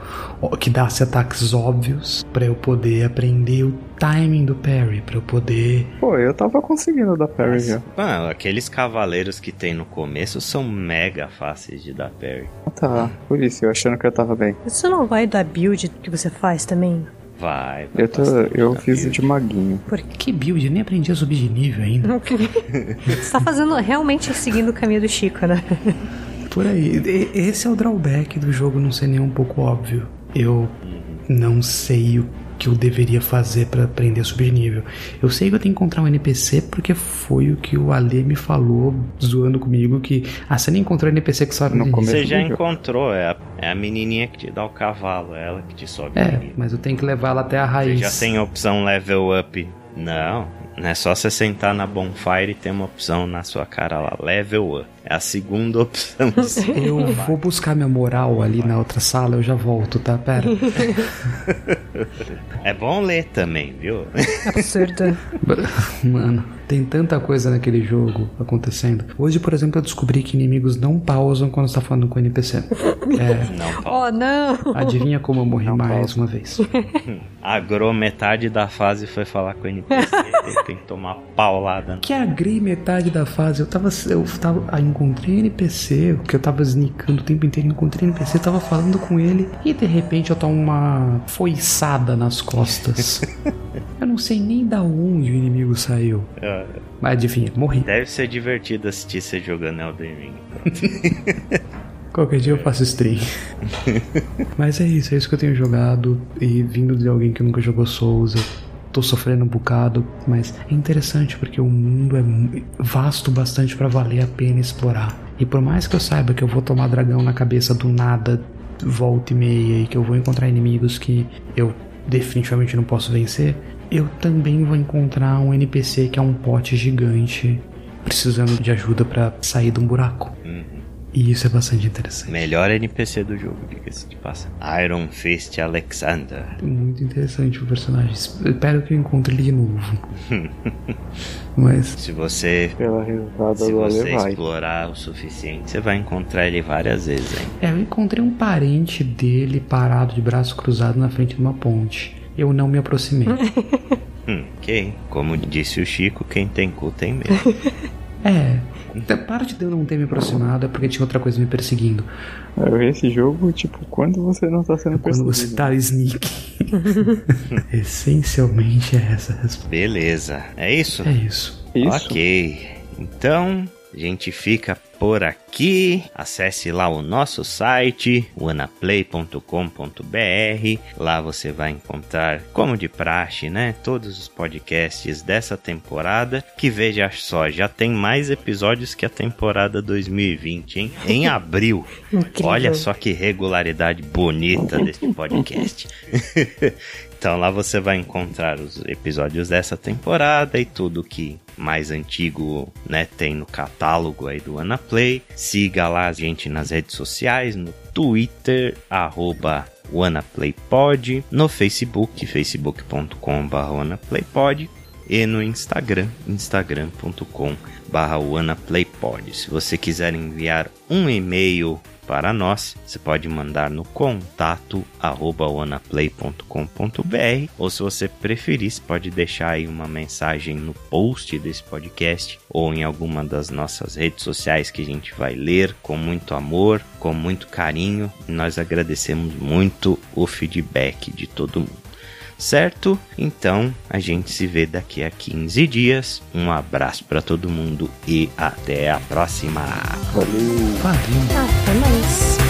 que dá-se ataques óbvios pra eu poder aprender o timing do parry, pra eu poder
Pô, eu tava conseguindo dar parry já.
Mano, aqueles cavaleiros que tem no começo são mega fáceis de dar parry.
Ah, tá. Por isso, eu achando que eu tava bem.
Isso não vai da build que você faz também?
Vai, vai
Eu, tô, eu fiz o
build.
de maguinho.
Que build? Eu nem aprendi a subir de nível ainda.
Você tá fazendo realmente seguindo o caminho do Chico, né?
Por aí. E- Esse é o drawback do jogo não ser nem um pouco óbvio. Eu não sei o que eu deveria fazer pra aprender a subir de nível. Eu sei que eu tenho que encontrar um NPC porque foi o que o Ale me falou, zoando comigo, que ah, você nem encontrou NPC que sobe
No começo
Você já
do jogo.
encontrou, é a, é a menininha que te dá o cavalo, é ela que te sobe.
É, mas eu tenho que levar ela até a
Você
raiz.
já tem a opção level up. Não, não é só você sentar na bonfire e ter uma opção na sua cara lá, level up. É a segunda opção.
Eu vou buscar minha moral ali na outra sala, eu já volto, tá? Pera.
é bom ler também, viu?
Absurdo.
Mano, tem tanta coisa naquele jogo acontecendo. Hoje, por exemplo, eu descobri que inimigos não pausam quando você tá falando com o NPC. É,
Não, Paulo.
Oh, não!
adivinha como eu morri mais
pausa.
uma vez.
Agrou metade da fase e foi falar com o NPC. tem que tomar paulada.
Que agrei metade da fase. Eu tava. Eu tava. Encontrei NPC, que eu tava sneakando o tempo inteiro. Encontrei NPC, tava falando com ele. E de repente eu tomo uma foiçada nas costas. eu não sei nem da onde o inimigo saiu.
É,
Mas adivinha, morri.
Deve ser divertido assistir você jogando Elden Ring.
Qualquer dia eu faço stream. Mas é isso, é isso que eu tenho jogado. E vindo de alguém que nunca jogou Souls, tô sofrendo um bocado. Mas é interessante porque o mundo é vasto bastante pra valer a pena explorar. E por mais que eu saiba que eu vou tomar dragão na cabeça do nada, volta e meia, e que eu vou encontrar inimigos que eu definitivamente não posso vencer, eu também vou encontrar um NPC que é um pote gigante precisando de ajuda pra sair de um buraco. E isso é bastante interessante.
Melhor NPC do jogo, diga-se de passa. Iron Fist Alexander.
Muito interessante o personagem. Espero que eu encontre ele de novo. Mas
Se você,
Pela risada
se você
vai.
explorar o suficiente, você vai encontrar ele várias vezes, hein?
é, eu encontrei um parente dele parado de braço cruzado na frente de uma ponte. Eu não me aproximei.
Hum, ok. Como disse o Chico, quem tem cu tem medo.
é. A parte de eu não ter me aproximado é porque tinha outra coisa me perseguindo.
Esse jogo, tipo, quando você não tá sendo
Quando você tá sneak. Essencialmente é essa a resposta.
Beleza. É isso?
É isso.
Isso.
Ok. Então, A gente fica por aqui. Acesse lá o nosso site, wanaplay.com.br. Lá você vai encontrar, como de praxe, né, todos os podcasts dessa temporada. Que veja só, já tem mais episódios que a temporada 2020, hein? Em abril. Olha só que regularidade bonita desse podcast. Então lá você vai encontrar os episódios dessa temporada e tudo que mais antigo, né, tem no catálogo aí do Anaplay. Siga lá a gente nas redes sociais, no Twitter, arroba no Facebook, facebook.com.br WannaPlayPod e no Instagram, instagram.com.br WannaPlayPod. Se você quiser enviar um e-mail para nós, você pode mandar no contato arroba wanaplay.com.br ou se você preferir, você pode deixar aí uma mensagem no post desse podcast ou em alguma das nossas redes sociais que a gente vai ler com muito amor, com muito carinho. Nós agradecemos muito o feedback de todo mundo. Certo? Então a gente se vê daqui a 15 dias. Um abraço para todo mundo e até a próxima.
Valeu!
Valeu.
Até mais.